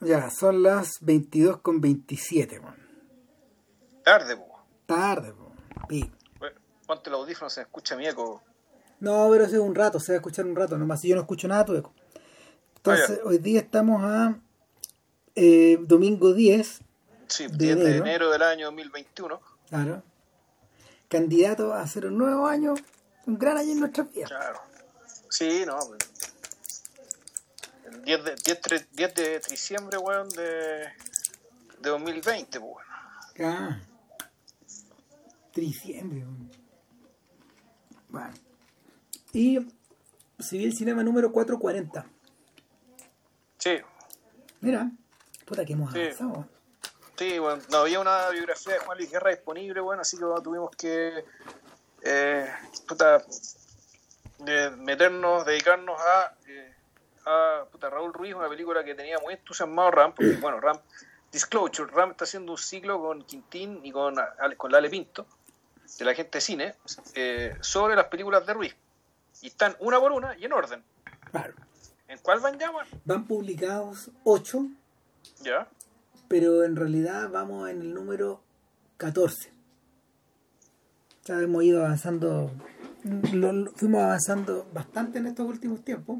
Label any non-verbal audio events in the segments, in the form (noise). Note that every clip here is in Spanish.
Ya, son las 22 con 27, man. Tarde, po. Tarde, po. Pi. Ponte el audífono, se escucha mi eco. No, pero hace un rato, se va a escuchar un rato nomás. Si yo no escucho nada, tu eco. Entonces, hoy día estamos a eh, domingo 10, Sí, De 10 de enero. enero del año 2021. claro. Candidato a hacer un nuevo año, un gran año en nuestras vidas. Claro. Sí, no. pues. El 10 de, 10, tre- 10 de diciembre, weón, de, de 2020, pues, bueno. Ah. Diciembre. weón. Bueno. Y Civil Cinema número 440. Sí, Mira, puta que hemos Sí. avanzado. sí, bueno, no había una biografía de Juan Luis Guerra disponible, bueno, así que bueno, tuvimos que eh, puta, de meternos, dedicarnos a, eh, a puta, Raúl Ruiz, una película que tenía muy entusiasmado Ram, porque, (clears throat) bueno, Ram, Disclosure, Ram está haciendo un ciclo con Quintín y con, con Lale Pinto, de la gente de cine, eh, sobre las películas de Ruiz. Y están una por una y en orden. Claro. ¿En cuál van ya? Van publicados 8, Ya. pero en realidad vamos en el número 14. O sea, hemos ido avanzando, lo- lo- fuimos avanzando bastante en estos últimos tiempos.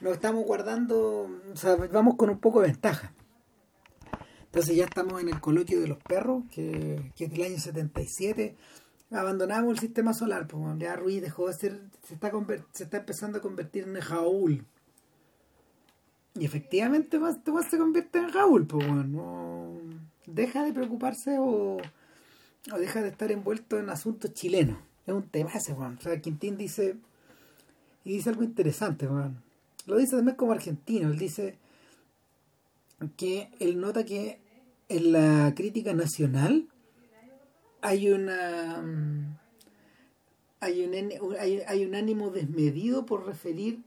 Nos estamos guardando, o sea, vamos con un poco de ventaja. Entonces ya estamos en el coloquio de los perros, que, que es del año 77. Abandonamos el sistema solar, pues ya Ruiz dejó de ser, se está, se está empezando a convertir en Jaúl. Y efectivamente más, te vas se convierte en Raúl, pues bueno, no- deja de preocuparse o, o deja de estar envuelto en asuntos chilenos. Es un tema ese, weón. O sea, Quintín dice, y dice algo interesante. Lo dice también como argentino, él dice que él nota que en la crítica nacional hay una mm, hay un, hay, un ánimo desmedido por referir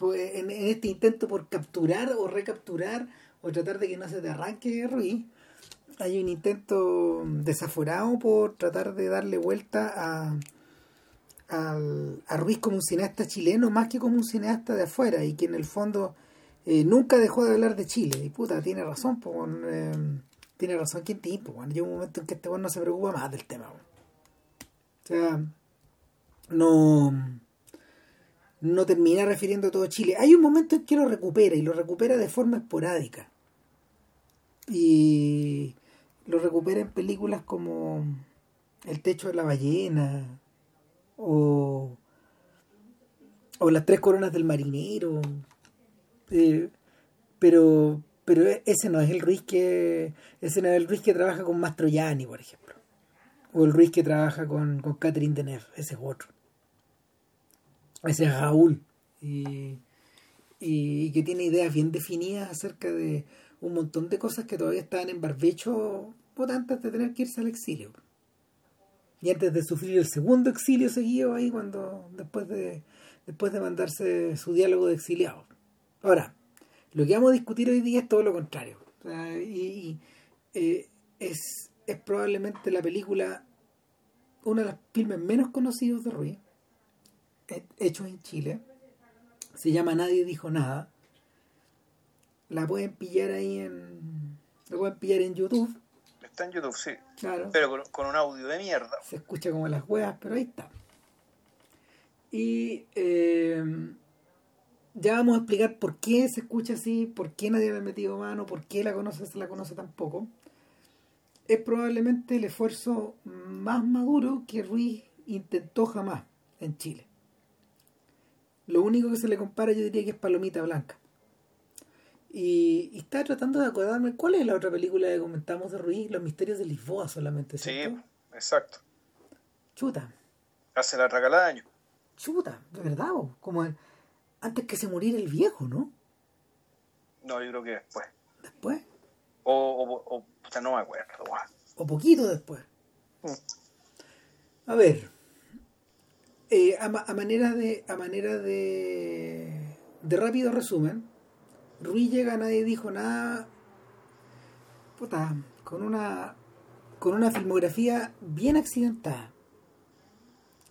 en este intento por capturar o recapturar o tratar de que no se te arranque Ruiz hay un intento desaforado por tratar de darle vuelta a al- a Ruiz como un cineasta chileno más que como un cineasta de afuera y que en el fondo eh, nunca dejó de hablar de Chile. Y puta tiene razón eh, tiene razón Quintín pues, weón. llega un momento en que este weón no se preocupa más del tema o sea no no termina refiriendo a todo Chile. Hay un momento en que lo recupera y lo recupera de forma esporádica. Y lo recupera en películas como El techo de la ballena o, o Las tres coronas del marinero. Eh, pero pero ese no es el Ruiz que ese no es el Ruiz que trabaja con Mastroianni por ejemplo. O el Ruiz que trabaja con, con Catherine Deneuve ese es otro. Ese es Raúl. Y, y que tiene ideas bien definidas acerca de un montón de cosas que todavía estaban en barbecho puta, antes de tener que irse al exilio y antes de sufrir el segundo exilio seguido ahí cuando después de después de mandarse su diálogo de exiliado. Ahora lo que vamos a discutir hoy día es todo lo contrario. Y, eh, es, es probablemente la película uno de los filmes menos conocidos de Ruiz he- hechos en Chile. Se llama Nadie dijo nada. La pueden pillar ahí en la pueden pillar en YouTube Está en YouTube, sí. claro Pero con, con un audio de mierda. se escucha como las huevas, pero ahí está. Y eh, ya vamos a explicar por qué se escucha así, por qué nadie le ha metido mano, por qué la conoce, se la conoce tan poco. Es probablemente el esfuerzo más maduro que Ruiz intentó jamás en Chile. Lo único que se le compara yo diría que es Palomita Blanca. Y, y estaba tratando de acordarme cuál es la otra película que comentamos de Ruiz, Los Misterios de Lisboa solamente, Sí, exacto. Chuta, Hace la tracalada de año. chuta, de verdad, bo, como el- antes que se muriera el viejo, ¿no? No, yo creo que después. Después, O, o, o puta, no me acuerdo, o poquito después. Mm. A ver, eh, a, a manera de a manera de de rápido resumen, Ruiz llega, nadie dijo nada, puta, con una con una filmografía bien accidentada.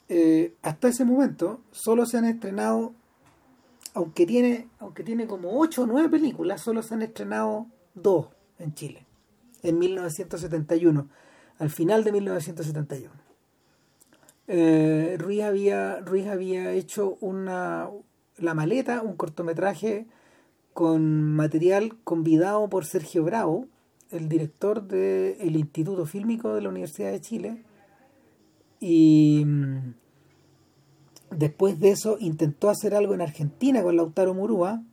Eh, hasta ese momento solo se han estrenado aunque tiene, aunque tiene como 8 o 9 películas, solo se han estrenado dos en Chile, en 1971, al final de 1971. Eh, Ruiz, había, Ruiz había hecho una, La Maleta, un cortometraje con material convidado por Sergio Bravo, el director del Instituto Fílmico de la Universidad de Chile. Y mm, después de eso intentó hacer algo en Argentina con Lautaro Murúa.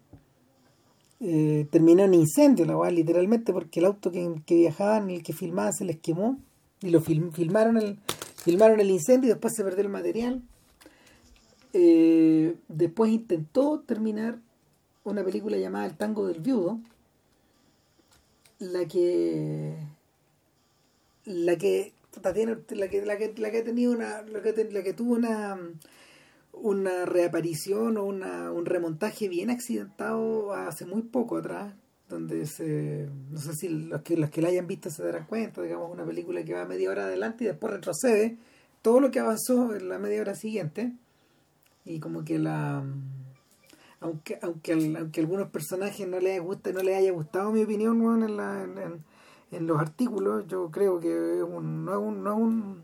Eh, terminó en incendio, la verdad, literalmente, porque el auto que, que viajaban, el que filmaba, se les quemó. Y lo filmaron, el, filmaron el incendio y después se perdió el material. Eh, después intentó terminar una película llamada El tango del viudo, la que la que la que la que, la que ha tenido una la que, la que tuvo una una reaparición o una, un remontaje bien accidentado hace muy poco atrás donde se no sé si los que los que la hayan visto se darán cuenta digamos una película que va media hora adelante y después retrocede todo lo que avanzó en la media hora siguiente y como que la aunque aunque aunque algunos personajes no les guste no les haya gustado mi opinión en, la, en, los artículos yo creo que es un, no es un no es un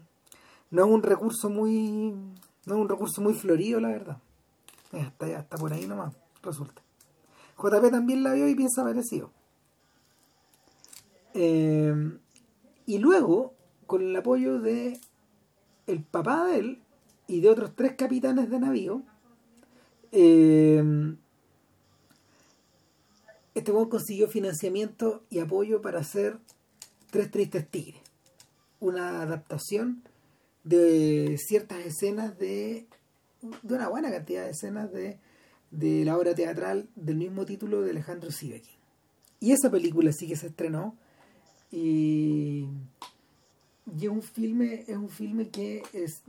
no es un recurso muy no es un recurso muy florido la verdad. Hasta, hasta por ahí nomás resulta. JP también la vio y piensa parecido. Eh, y luego con el apoyo de el papá de él y de otros tres capitanes de navío eh, este buen consiguió financiamiento y apoyo para hacer Tres Tristes Tigres, una adaptación de ciertas escenas de, una buena cantidad de escenas de, de la obra teatral del mismo título de Alejandro Siveki. Y esa película sí que se estrenó y, y es un filme, es un filme que es,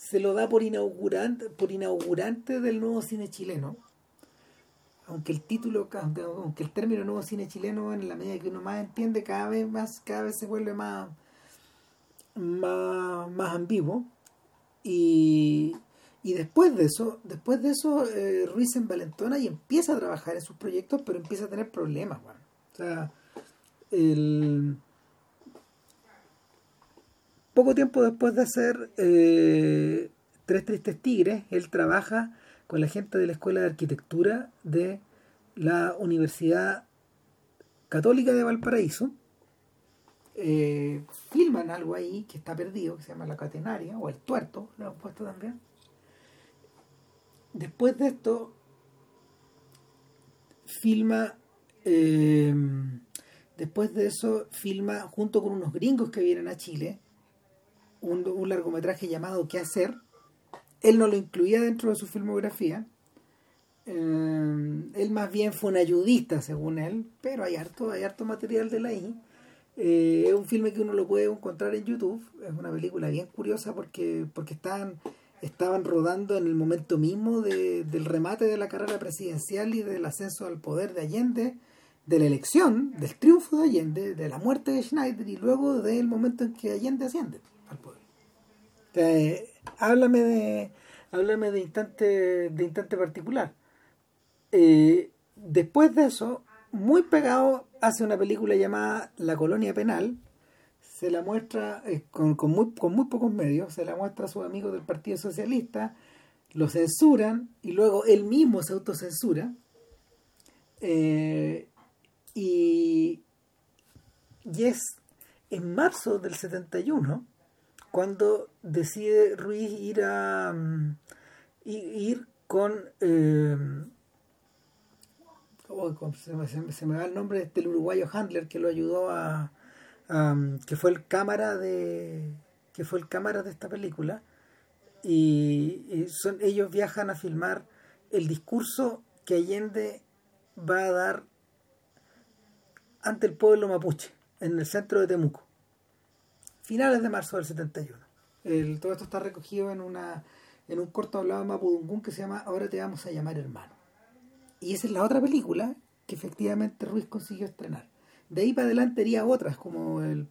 se lo da por inaugurante, por inaugurante del nuevo cine chileno. Aunque el título, aunque el término nuevo cine chileno, en la medida que uno más entiende, cada vez más, cada vez se vuelve más, más, más ambiguo. Y, y después de eso, después de eso, eh, Ruiz en Valentona y empieza a trabajar en sus proyectos, pero empieza a tener problemas, O sea, el poco tiempo después de hacer eh, Tres Tristes Tigres, él trabaja con la gente de la Escuela de Arquitectura de la Universidad Católica de Valparaíso. Eh, filman algo ahí que está perdido, que se llama La Catenaria, o El Tuerto, lo han puesto también. Después de esto, filma, eh, después de eso, filma junto con unos gringos que vienen a Chile, un, largometraje llamado ¿Qué hacer? Él no lo incluía dentro de su filmografía. Eh, él más bien fue un ayudista, según él, pero hay harto, hay harto material de la I. Eh, es un filme que uno lo puede encontrar en YouTube. Es una película bien curiosa porque, porque estaban, estaban rodando en el momento mismo del remate de la carrera presidencial y del ascenso al poder de Allende, de la elección, del triunfo de Allende, de la muerte de Schneider y luego del momento en que Allende asciende poder. háblame de háblame de instante de instante particular. Eh, después de eso, muy pegado, hace una película llamada La Colonia Penal. Se la muestra eh, con, con, muy, con muy pocos medios, se la muestra a sus amigos del Partido Socialista, lo censuran y luego él mismo se autocensura. Eh, y, y es en marzo del 71 cuando decide Ruiz ir a mm, ir con eh, oh, se, me, va el nombre del uruguayo Handler que lo ayudó a, que fue el cámara de que fue el cámara de esta película y, son ellos viajan a filmar el discurso que Allende va a dar ante el pueblo mapuche en el centro de Temuco finales de marzo del 71. El, todo esto está recogido en una en un corto hablado mapudungún que se llama Ahora te vamos a llamar hermano. Y esa es la otra película que efectivamente Ruiz consiguió estrenar. De ahí para adelante haría otras, como el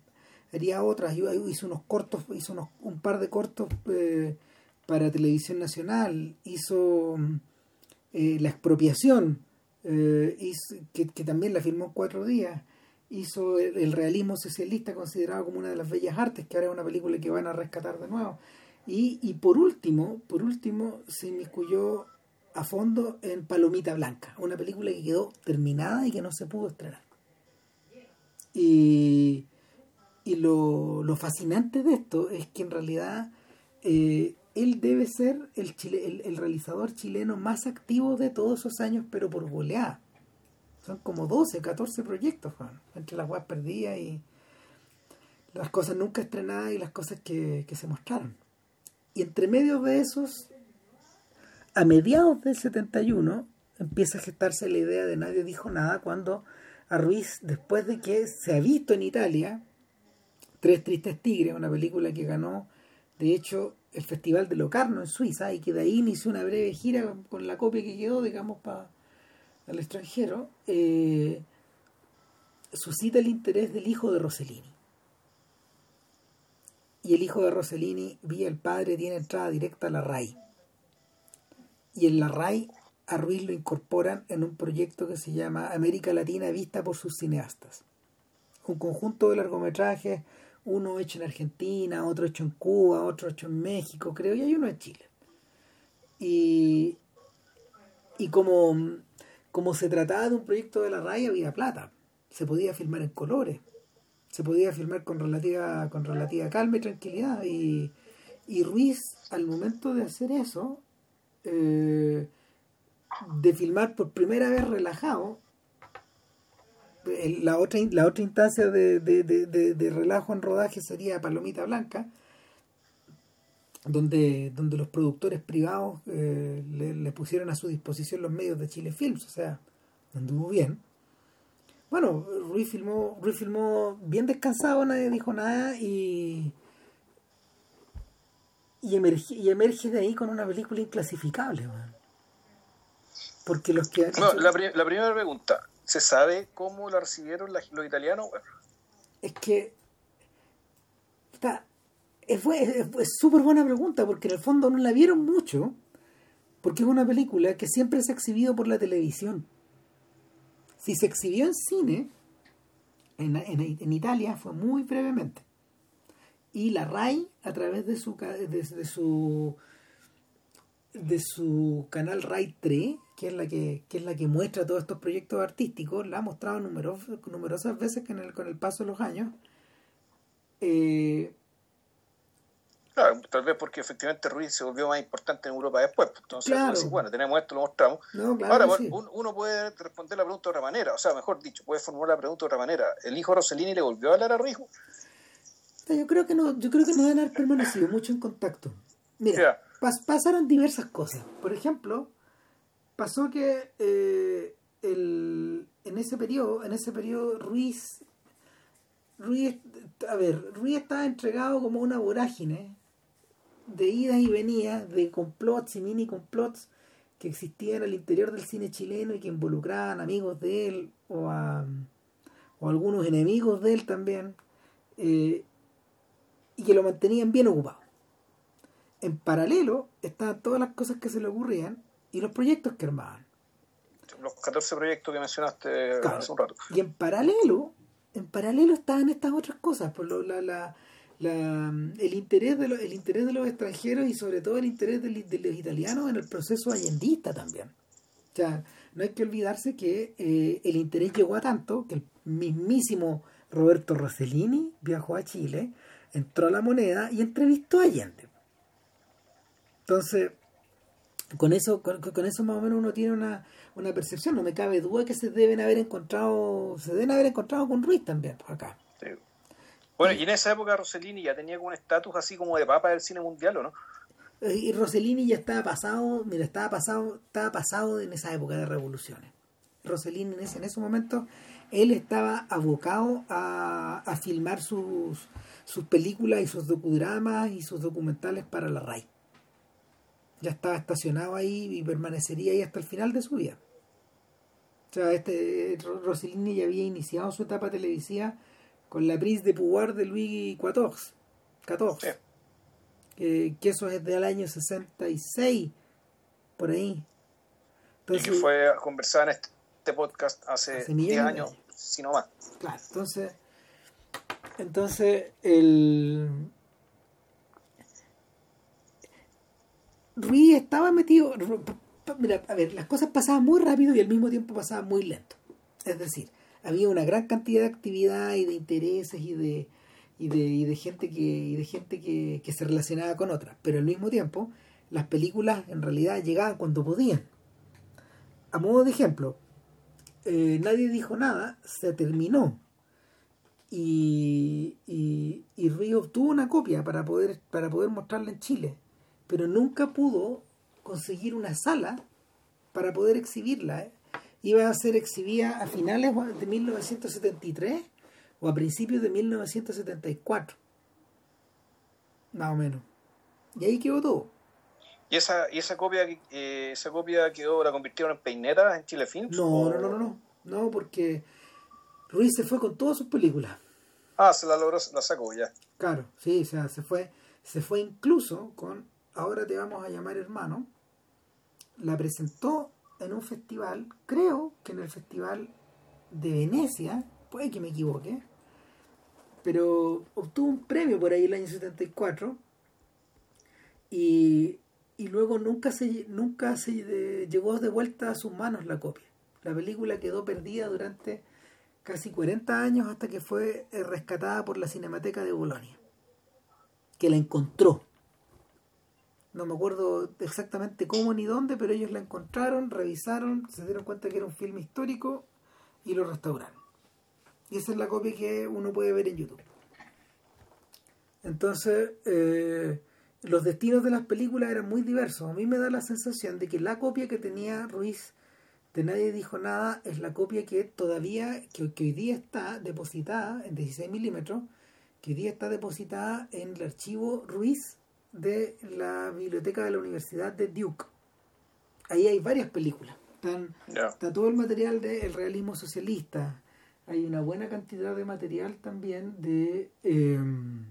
haría otras, hizo unos cortos, hizo unos, un par de cortos eh, para televisión nacional, hizo eh, La expropiación, eh, que, también la filmó en cuatro días, hizo el, realismo socialista considerado como una de las bellas artes, que ahora es una película que van a rescatar de nuevo. Y, y por último, por último, se inmiscuyó a fondo en Palomita Blanca, una película que quedó terminada y que no se pudo estrenar. Y, y lo, lo fascinante de esto es que en realidad eh, él debe ser el, chile, el, realizador chileno más activo de todos esos años, pero por goleada. Son como 12, 14 proyectos, entre las webs perdidas y las cosas nunca estrenadas y las cosas que, que se mostraron. Y entre medio de esos, a mediados del 71, empieza a gestarse la idea de Nadie dijo nada cuando a Ruiz, después de que se ha visto en Italia, Tres Tristes Tigres, una película que ganó, de hecho, el Festival de Locarno en Suiza y que de ahí inició una breve gira con la copia que quedó, digamos, para el extranjero, eh, suscita el interés del hijo de Rossellini. Y el hijo de Rossellini, vía el padre, tiene entrada directa a la RAI. Y en la RAI a Ruiz lo incorporan en un proyecto que se llama América Latina vista por sus cineastas. Un conjunto de largometrajes uno hecho en Argentina, otro hecho en Cuba, otro hecho en México, creo, y hay uno en Chile. Y, y como, como se trataba de un proyecto de la raya, había plata. Se podía filmar en colores, se podía filmar con relativa, con relativa calma y tranquilidad. Y, y Ruiz, al momento de hacer eso, eh, de filmar por primera vez relajado, la otra, la otra instancia de, de, relajo en rodaje sería Palomita Blanca, donde, donde los productores privados eh, le, pusieron a su disposición los medios de Chile Films, o sea, anduvo bien. Bueno, Ruiz filmó, Ruiz filmó bien descansado, nadie dijo nada y, y, emerge, y emerge de ahí con una película inclasificable. Porque los que... la primera pregunta, ¿Se sabe cómo la recibieron los italianos? Es que está, es súper buena pregunta porque en el fondo no la vieron mucho porque es una película que siempre se ha exhibido por la televisión. Si se exhibió en cine, en, en, Italia fue muy brevemente. Y la RAI, a través de su, de su de su canal RAI 3, que es la que, es la que muestra todos estos proyectos artísticos, la ha mostrado numerosas veces con el, con el paso de los años. Eh, claro, tal vez porque efectivamente Ruiz se volvió más importante en Europa después. Pues, entonces, bueno, tenemos esto, lo mostramos. Ahora, uno puede responder la pregunta de otra manera, o sea, mejor dicho, puede formular la pregunta de otra manera. ¿El hijo Rossellini le volvió a hablar a Ruiz? Yo creo que no, yo creo que no deben haber permanecido mucho en contacto. Mira, pasaron diversas cosas. Por ejemplo, pasó que eh, el, en ese periodo, en ese periodo Ruiz, Ruiz, a ver, Ruiz estaba entregado como una vorágine de idas y venidas, de complots y mini complots que existían al interior del cine chileno y que involucraban amigos de él o a o algunos enemigos de él también eh, y que lo mantenían bien ocupado en paralelo estaban todas las cosas que se le ocurrían y los proyectos que armaban. Los 14 proyectos que mencionaste hace un rato. Y en paralelo, en paralelo estaban estas otras cosas, por lo, la, la, el, interés de el interés de los extranjeros y sobre todo el interés de, los italianos en el proceso allendista también. O sea, no hay que olvidarse que eh, el interés llegó a tanto que el mismísimo Roberto Rossellini viajó a Chile, entró a la moneda y entrevistó a Allende. Entonces, con eso, con, eso más o menos uno tiene una, una, percepción, no me cabe duda que se deben haber encontrado, se deben haber encontrado con Ruiz también acá. Bueno, y en esa época Rossellini ya tenía un estatus así como de papa del cine mundial, ¿o no? Eh, y Rossellini ya estaba pasado, mira, estaba pasado, estaba pasado en esa época de revoluciones. Rossellini en ese, en ese momento, él estaba abocado a, a filmar sus, sus películas y sus docudramas y sus documentales para la RAI ya estaba estacionado ahí y permanecería ahí hasta el final de su vida. O sea, este Rossellini ya había iniciado su etapa televisiva con la prise de pouvoir de Louis XIV. 14. Que, eso es del año 66, por ahí. y que fue conversada en este, este podcast hace 10 años, si no más. Claro, entonces, entonces el Ruiz estaba metido. Mira, a ver, las cosas pasaban muy rápido y al mismo tiempo pasaban muy lento. Es decir, había una gran cantidad de actividad y de intereses y de, y de, y de gente, que, y de gente que, que se relacionaba con otras. Pero al mismo tiempo, las películas en realidad llegaban cuando podían. A modo de ejemplo, eh, Nadie dijo nada, se terminó. Y, y, Ruiz obtuvo una copia para poder, para poder mostrarla en Chile pero nunca pudo conseguir una sala para poder exhibirla. ¿eh? Iba a ser exhibida a finales de 1973 o a principios de 1974. Más o menos. Y ahí quedó todo. ¿Y esa, y esa copia eh, esa copia quedó, la convirtieron en peineta en Chile Films? No, no, no, no, no. No, porque Ruiz se fue con todas sus películas. Ah, se la logró, la sacó ya. Claro, sí, o sea, se fue, se fue incluso con ahora te vamos a llamar hermano, la presentó en un festival, creo que en el festival de Venecia, puede que me equivoque, pero obtuvo un premio por ahí el año 74 y, y luego nunca se nunca se llegó de vuelta a sus manos la copia. La película quedó perdida durante casi 40 años hasta que fue eh, rescatada por la Cinemateca de Bolonia, que la encontró no me acuerdo exactamente cómo ni dónde, pero ellos la encontraron, revisaron, se dieron cuenta que era un filme histórico y lo restauraron. Y esa es la copia que uno puede ver en YouTube. Entonces, eh, los destinos de las películas eran muy diversos. A mí me da la sensación de que la copia que tenía Ruiz de Nadie Dijo Nada es la copia que todavía, que, que hoy día está depositada en 16 milímetros, que hoy día está depositada en el archivo Ruiz de la biblioteca de la Universidad de Duke. Ahí hay varias películas. Están, Está todo el material del realismo socialista. Hay una buena cantidad de material también de... Em,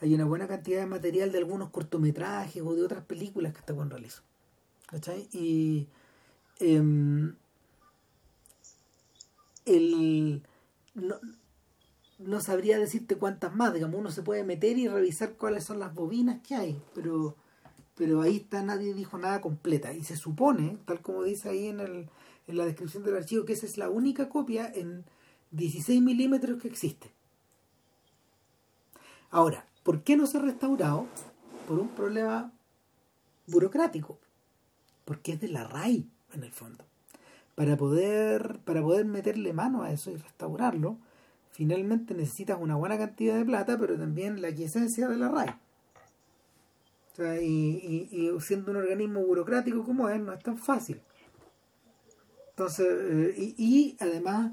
hay una buena cantidad de material de algunos cortometrajes o de otras películas que está con realizo. ¿Cachai? Y... Em, el, no sabría decirte cuántas más, digamos, uno se puede meter y revisar cuáles son las bobinas que hay, pero, pero ahí está, nadie dijo nada completa. Y se supone, tal como dice ahí en, el, en la descripción del archivo, que esa es la única copia en 16 milímetros que existe. Ahora, ¿por qué no se ha restaurado? Por un problema burocrático, porque es de la RAI en el fondo. Para poder, para poder meterle mano a eso y restaurarlo, finalmente necesitas una buena cantidad de plata, pero también la quiesencia de la RAI. Y, y, siendo un organismo burocrático como es, no es tan fácil. Entonces, eh, y, además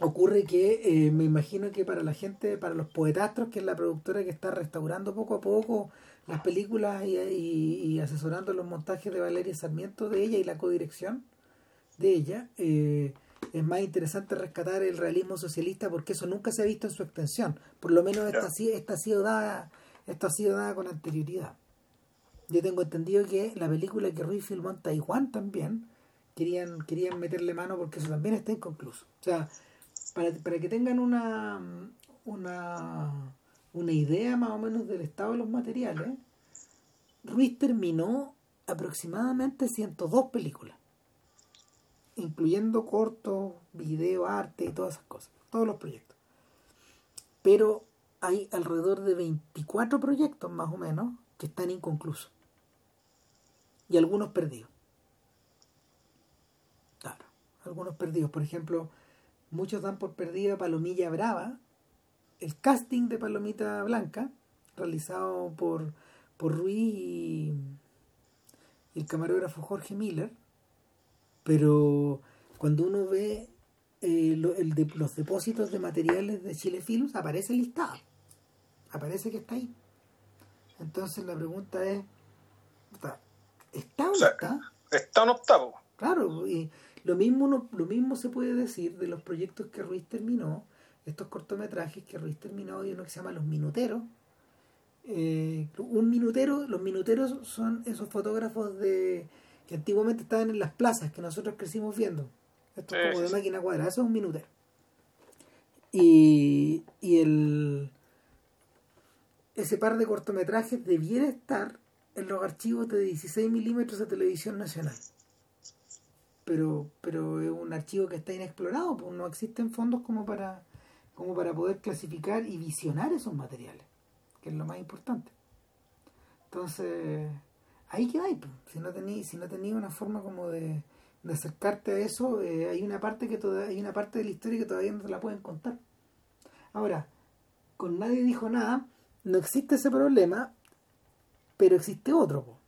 ocurre que eh, me imagino que para la gente, para los poetastros, que es la productora que está restaurando poco a poco las películas y, y asesorando los montajes de Valeria Sarmiento de ella y la codirección de ella, eh, es más interesante rescatar el realismo socialista porque eso nunca se ha visto en su extensión. Por lo menos esta, esta, ha sido dada, esto ha sido dada con anterioridad. Yo tengo entendido que la película que Ruiz filmó en Taiwán también querían, querían meterle mano porque eso también está inconcluso. O sea, para, para que tengan una, una, una idea más o menos del estado de los materiales, Ruiz terminó aproximadamente 102 películas incluyendo cortos, video, arte y todas esas cosas, todos los proyectos. Pero hay alrededor de 24 proyectos más o menos que están inconclusos y algunos perdidos. Claro, algunos perdidos. Por ejemplo, muchos dan por perdida Palomilla Brava, el casting de Palomita Blanca, realizado por, por Ruiz y el camarógrafo Jorge Miller, pero cuando uno ve eh, el de, los depósitos de materiales de Chile Films, aparece listado. Aparece que está ahí. Entonces la pregunta es, ¿está o, no está? ¿Está o no está? Claro, y lo mismo, lo mismo se puede decir de los proyectos que Ruiz terminó, estos cortometrajes que Ruiz terminó y uno que se llama Los Minuteros. Eh, un minutero, los minuteros son esos fotógrafos de que antiguamente estaban en las plazas que nosotros crecimos viendo. Esto es como de máquina cuadrada, eso es un minutero. Y, y el ese par de cortometrajes debiera estar en los archivos de 16 milímetros de televisión nacional. Pero, pero es un archivo que está inexplorado, pues no existen fondos como para, como para poder clasificar y visionar esos materiales, que es lo más importante. Entonces, ahí quedáis, si no tenéis, si no tenéis una forma como de, acercarte a eso, eh, hay una parte que toda, hay una parte de la historia que todavía no te la pueden contar. Ahora, con nadie dijo nada, no existe ese problema, pero existe otro, po,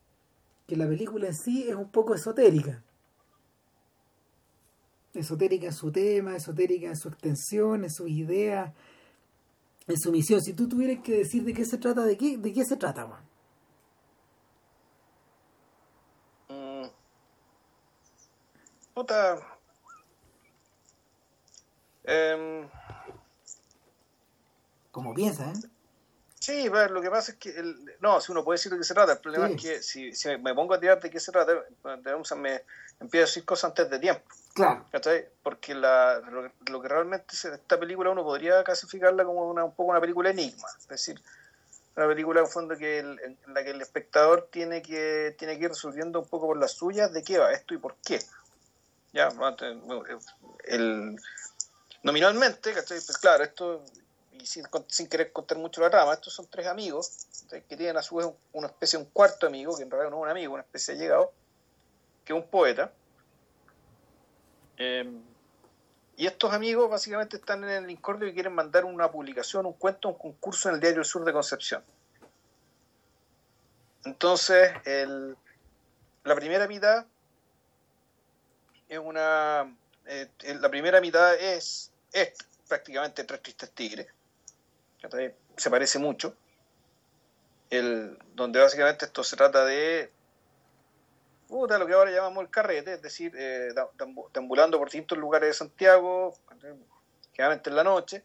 que la película en sí es un poco esotérica. Esotérica en su tema, esotérica en su extensión, en sus ideas, en su misión. Si tú tuvieras que decir de qué se trata, ¿de qué, de qué se trata, Juan? Mm. Puta. Em, Como piensas, ¿eh? sí, lo que pasa es que. El, no, si uno puede decir de qué se trata. El problema Sí. es que si, si me pongo a tirar de qué se trata, me empiezo a decir cosas antes de tiempo. Claro. ¿cachai? Porque la, lo, lo que realmente se, esta película uno podría clasificarla como una, un poco una película enigma. Es decir, una película en fondo que el- en la que el espectador tiene que, tiene que ir resolviendo un poco por las suyas de qué va esto y por qué. Ya, antes, el, nominalmente, ¿cachai? Pues claro, esto, y sin, sin querer contar mucho la trama, estos son tres amigos que tienen a su vez un- una especie un cuarto amigo, que en realidad no es un amigo, una especie de llegado, que es un poeta. Eh, y estos amigos básicamente están en el incordio y quieren mandar una publicación, un cuento, un concurso en el diario Sur de Concepción. Entonces, el- la primera mitad es una. eh, la primera mitad es, es prácticamente Tres Tristes Tigres. Se parece mucho. El, donde básicamente esto se trata de puta, lo que ahora llamamos el carrete, es decir, eh, deambulando por distintos lugares de Santiago, generalmente en la noche,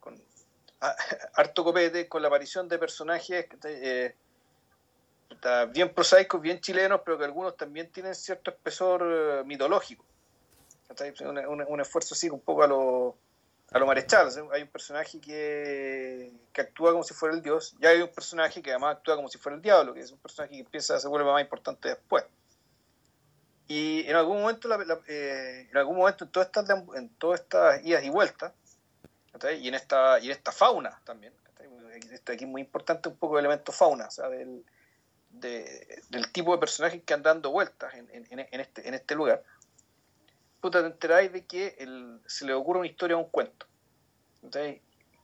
con (laughs) harto copete, con la aparición de personajes eh, bien prosaicos, bien chilenos, pero que algunos también tienen cierto espesor eh, mitológico. Un, un- un esfuerzo así un poco a lo, a lo marechal. Hay un personaje que, que actúa como si fuera el dios, y hay un personaje que además actúa como si fuera el diablo, que es un personaje que empieza se vuelve más importante después. Y en algún momento, la- la- eh, en algún momento en todas estas, en todas estas idas y vueltas, y en esta y en esta fauna también. Esto aquí es muy importante un poco el elemento fauna, o sea, del, de- del tipo de personajes que andan dando vueltas en, en- en este, en este lugar, puta, te enteráis de que el- se le ocurre una historia o un cuento,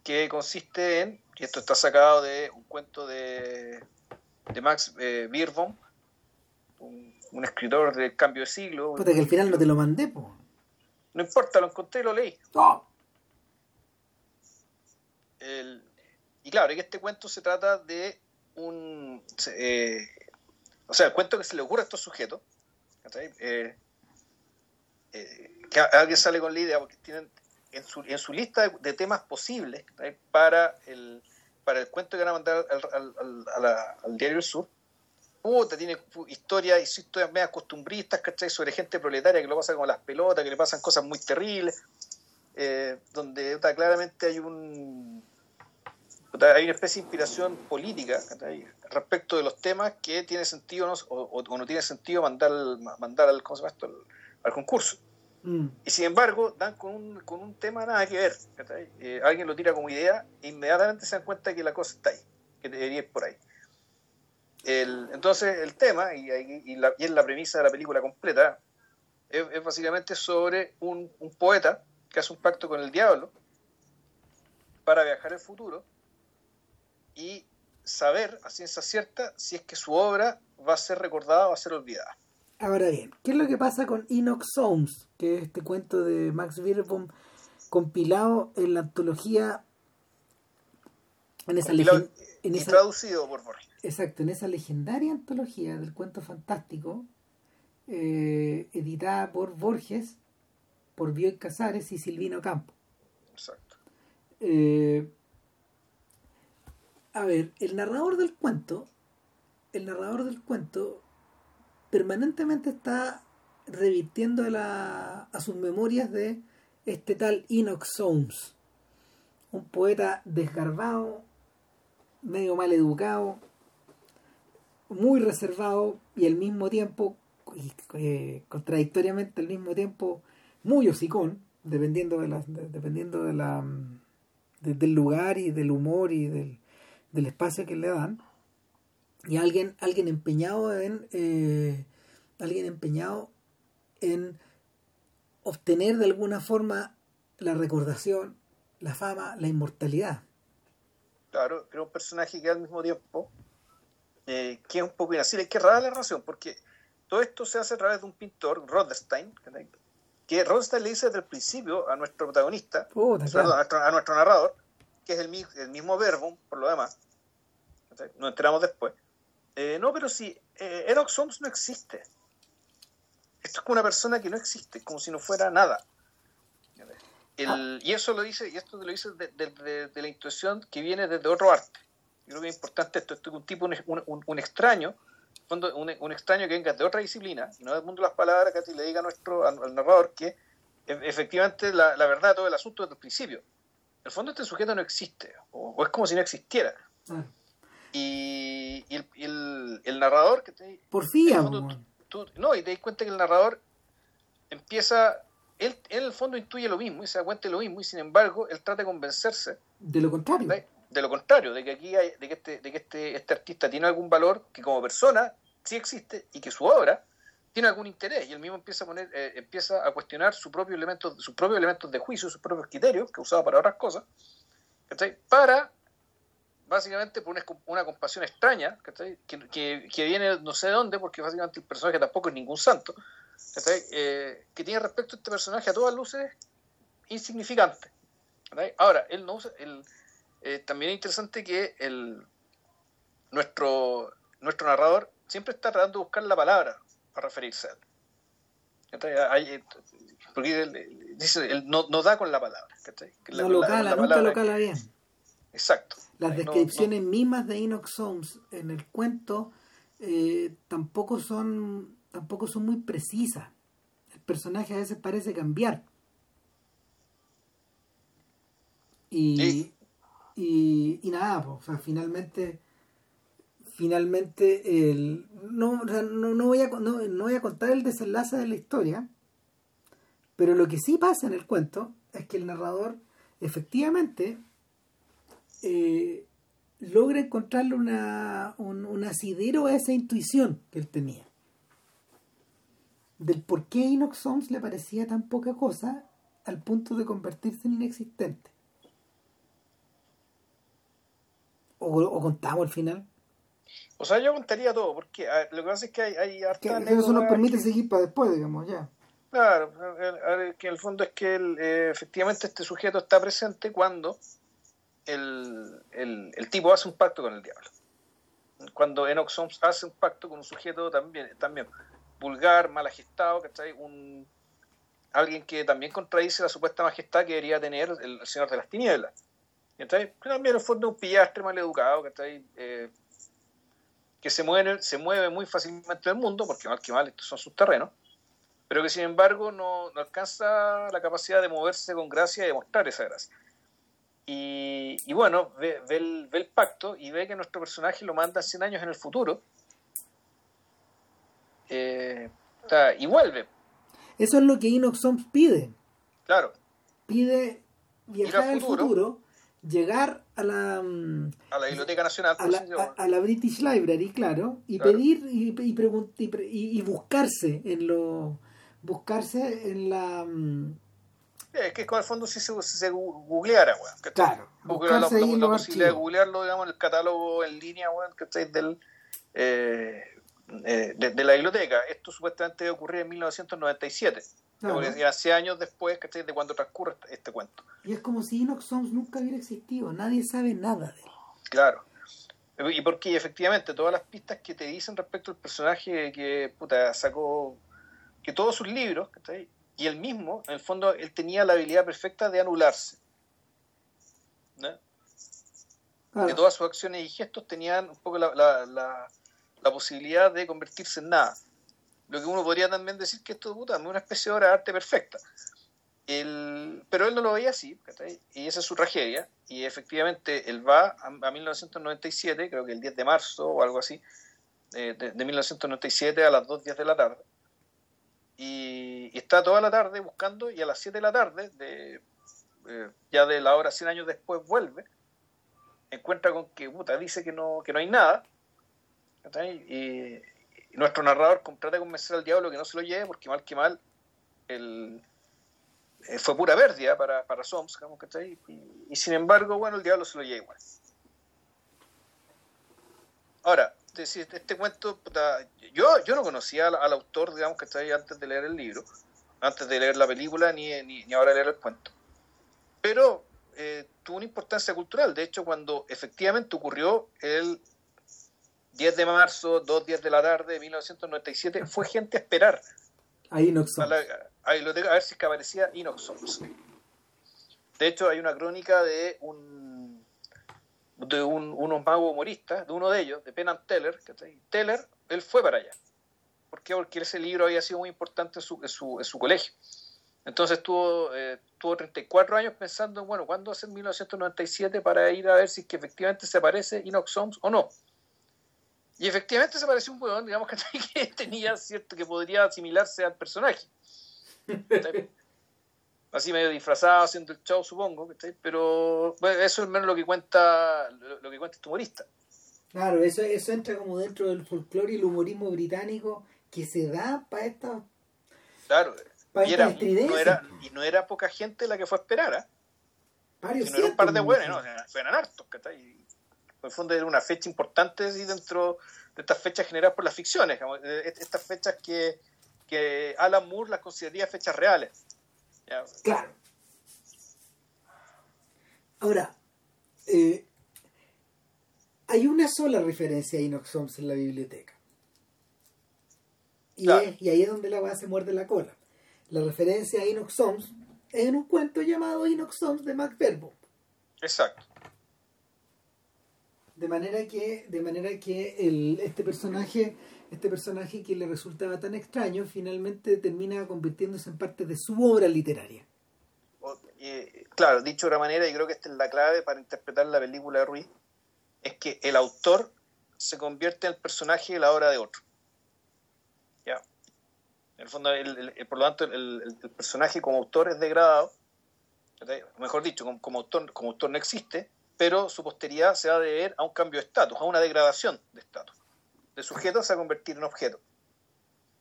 que consiste en, y esto está sacado de un cuento de, de Max eh, un, un escritor del cambio de siglo. Puta, que al final no te lo mandé, po. No importa, lo encontré y lo leí. ¡Oh! El- y claro, que este cuento se trata de un. eh, o sea, el cuento que se le ocurre a estos sujetos. Eh, eh, que alguien sale con la idea, porque tienen en su, en su lista de, temas posibles para el, para el cuento que van a mandar al, al- diario El Sur. Puta, tiene historias, y historias medias costumbristas, ¿cachai? Sobre gente proletaria que lo pasa como las pelotas, que le pasan cosas muy terribles, eh, donde claramente hay un hay una especie de inspiración política respecto de los temas que tiene sentido ¿no? o, o- o no tiene sentido mandar, al- mandar al, ¿cómo se llama esto? al, al concurso. Mm. Y sin embargo, dan con un, con un tema nada que ver. Eh, alguien lo tira como idea e inmediatamente se dan cuenta que la cosa está ahí, que debería ir por ahí. El- entonces, el tema, y, la, y es la premisa de la película completa, es, es básicamente sobre un, un poeta que hace un pacto con el diablo para viajar al futuro y saber a ciencia cierta si es que su obra va a ser recordada o va a ser olvidada. Ahora bien, ¿qué es lo que pasa con Enoch Soames? Que es este cuento de Max Beerbohm compilado en la antología. En esa, en esa- traducido por Borges. exacto, en esa legendaria antología del cuento fantástico, eh, editada por Borges, por Bioy Casares y Silvino Campo. Exacto. Eh, a ver, el narrador del cuento, el narrador del cuento permanentemente está revirtiendo la, a sus memorias de este tal Enoch Soames, un poeta desgarbado, medio mal educado, muy reservado y al mismo tiempo, eh, contradictoriamente al mismo tiempo, muy hocicón, dependiendo de la, dependiendo de la del lugar y del humor y del, del espacio que le dan y alguien alguien empeñado en eh, alguien empeñado en obtener de alguna forma la recordación la fama la inmortalidad. Claro pero un personaje que al mismo tiempo eh, que es un poco inacible que rara la relación porque todo esto se hace a través de un pintor Rothstein que Rothstein le dice desde el principio a nuestro protagonista a, nuestro, narrador que es el, el mismo verbo por lo demás nos enteramos después eh, no, pero si eh, Enoch Soames no existe. Esto es como una persona que no existe, como si no fuera nada. Ah. Y eso lo dice, y esto lo dice de, la intuición que viene desde otro arte. Yo creo que es importante esto, esto es un tipo, un, extraño, un, extraño que venga de otra disciplina, y no del mundo de las palabras, que le diga a nuestro, al, narrador que e, efectivamente la, verdad de todo el asunto desde el principio. En el fondo este sujeto no existe, o, es como si no existiera. Ah. Y, el, el, narrador que te Porfía, no, y te das cuenta que el narrador empieza, él, en el fondo intuye lo mismo y se da cuenta de lo mismo, y sin embargo, él trata de convencerse. De lo contrario. De, lo contrario, de que aquí hay, de que, este, de que este, este artista tiene algún valor, que como persona sí existe, y que su obra tiene algún interés, y él mismo empieza a poner, eh, empieza a cuestionar su propio elemento, sus propios elementos de juicio, sus propios criterios, que usaba para otras cosas, para básicamente por una, compasión extraña, que, que, viene no sé de dónde, porque básicamente el personaje tampoco es ningún santo, eh, que tiene respecto a este personaje a todas luces insignificante. Ahora, él no usa, eh, también es interesante que el, nuestro, nuestro narrador siempre está tratando de buscar la palabra para referirse a él. Eh, porque él, dice, él no, no, da con la palabra. no lo cala, nunca lo cala bien. Exacto. Las descripciones mismas de Enoch Soames en el cuento eh, tampoco son tampoco son muy precisas. El personaje a veces parece cambiar. Y, y, nada, o sea, finalmente finalmente el, no, no, voy a, no, no voy a contar el desenlace de la historia, pero lo que sí pasa en el cuento es que el narrador efectivamente eh, logra encontrarle una, un, asidero a esa intuición que él tenía. Del por qué Enoch Soames le parecía tan poca cosa al punto de convertirse en inexistente. ¿O, contamos al final? O sea, yo contaría todo, porque lo que pasa es que hay, hay Eso nos permite seguir para después, digamos, ya. Claro, que en el fondo es que eh, efectivamente este sujeto está presente cuando el, el, tipo hace un pacto con el diablo. Cuando Enoch Soames hace un pacto con un sujeto también, también vulgar, mal agestado, Un, alguien que también contradice la supuesta majestad que debería tener el, Señor de las Tinieblas. También en el fondo un pillastre mal educado, eh, que se mueve, se mueve muy fácilmente en el mundo, porque mal que mal estos son sus terrenos, pero que sin embargo no, no alcanza la capacidad de moverse con gracia y de mostrar esa gracia. Y, bueno, ve, el, pacto y ve que nuestro personaje lo manda 100 años en el futuro. Eh, y vuelve. Eso es lo que Inox pide. Claro. Pide viajar al futuro, llegar a la mm, a la Biblioteca Nacional a la, British Library claro y pedir y, y, y, buscarse en lo buscarse en la mm, es que con el fondo si se, se googleara, weón. Claro. La, la, posibilidad de googlearlo, digamos, en el catálogo en línea, weón, que estáis del, eh, eh, de, la biblioteca. Esto supuestamente debe ocurrir en 1997. Claro. hace años después, ¿cachai? De cuando transcurre este, este cuento. Y es como si Enoch Soames nunca hubiera existido. Nadie sabe nada de él. Claro. Y porque efectivamente todas las pistas que te dicen respecto al personaje que puta, sacó, que todos sus libros, ¿cachai? y él mismo, en el fondo, él tenía la habilidad perfecta de anularse. Que todas sus acciones y gestos tenían un poco la, la, la, posibilidad de convertirse en nada. Lo que uno podría también decir que esto puta, es una especie de obra de arte perfecta. El, pero él no lo veía así, y esa es su tragedia. Y efectivamente él va a, 1997, creo que el 10 de marzo o algo así, eh, de, 1997 a las 2 días de la tarde. Y, está toda la tarde buscando y a las 7 de la tarde, de, eh, ya de la hora 100 años después, vuelve. Encuentra con que puta, dice que no, que no hay nada. Y, y nuestro narrador trata de convencer al diablo que no se lo lleve porque mal que mal el, eh, fue pura pérdida para, para Soms, y, y, sin embargo, bueno, el diablo se lo lleva igual. Ahora, este, cuento, yo, yo no conocía al, autor, digamos, que ahí antes de leer el libro, antes de leer la película, ni, ni, ni ahora leer el cuento. Pero eh, tuvo una importancia cultural. De hecho, cuando efectivamente ocurrió el 10 de marzo, 2 días de la tarde de 1997, fue gente a esperar. A Inox a, a, ver si es que aparecía Inox De hecho, hay una crónica de un de un, unos magos humoristas, de uno de ellos, de Penn Teller. Teller, él fue para allá. ¿Por qué? Porque ese libro había sido muy importante en su, en su, en su colegio. Entonces estuvo, eh, tuvo 34 años pensando en, bueno, ¿cuándo hacer 1997 para ir a ver si es que efectivamente se aparece Inox o no? Y efectivamente se pareció un huevón, digamos, (laughs) que tenía cierto que podría asimilarse al personaje. (laughs) Así medio disfrazado, haciendo el show, supongo, pero eso es menos lo que cuenta lo que cuenta este humorista. Claro, eso, eso entra como dentro del folclore y el humorismo británico que se da para esta. Claro, y, era, no era, y no era poca gente la que fue a esperar, ¿eh? Varios era un par de buenos, no, eran hartos, ¿cachai? En el fondo era una fecha importante dentro de estas fechas generadas por las ficciones, eh, estas fechas que, que Alan Moore las consideraría fechas reales. Claro. Ahora, eh, hay una sola referencia a Inox Holmes en la biblioteca. Y, ahí es donde la base muerde la cola. La referencia a Inox Holmes es en un cuento llamado Inox Holmes de Mac Verbo. Exacto de manera que de manera que el, este personaje este personaje que le resultaba tan extraño finalmente termina convirtiéndose en parte de su obra literaria. Claro dicho de otra manera y creo que esta es la clave para interpretar la película de Ruiz es que el autor se convierte en el personaje de la obra de otro. Ya. En el fondo por lo tanto el, personaje como autor es degradado mejor dicho como, autor como autor no existe pero su posteridad se va a deber a un cambio de estatus, a una degradación de estatus. De sujeto se va a convertir en objeto.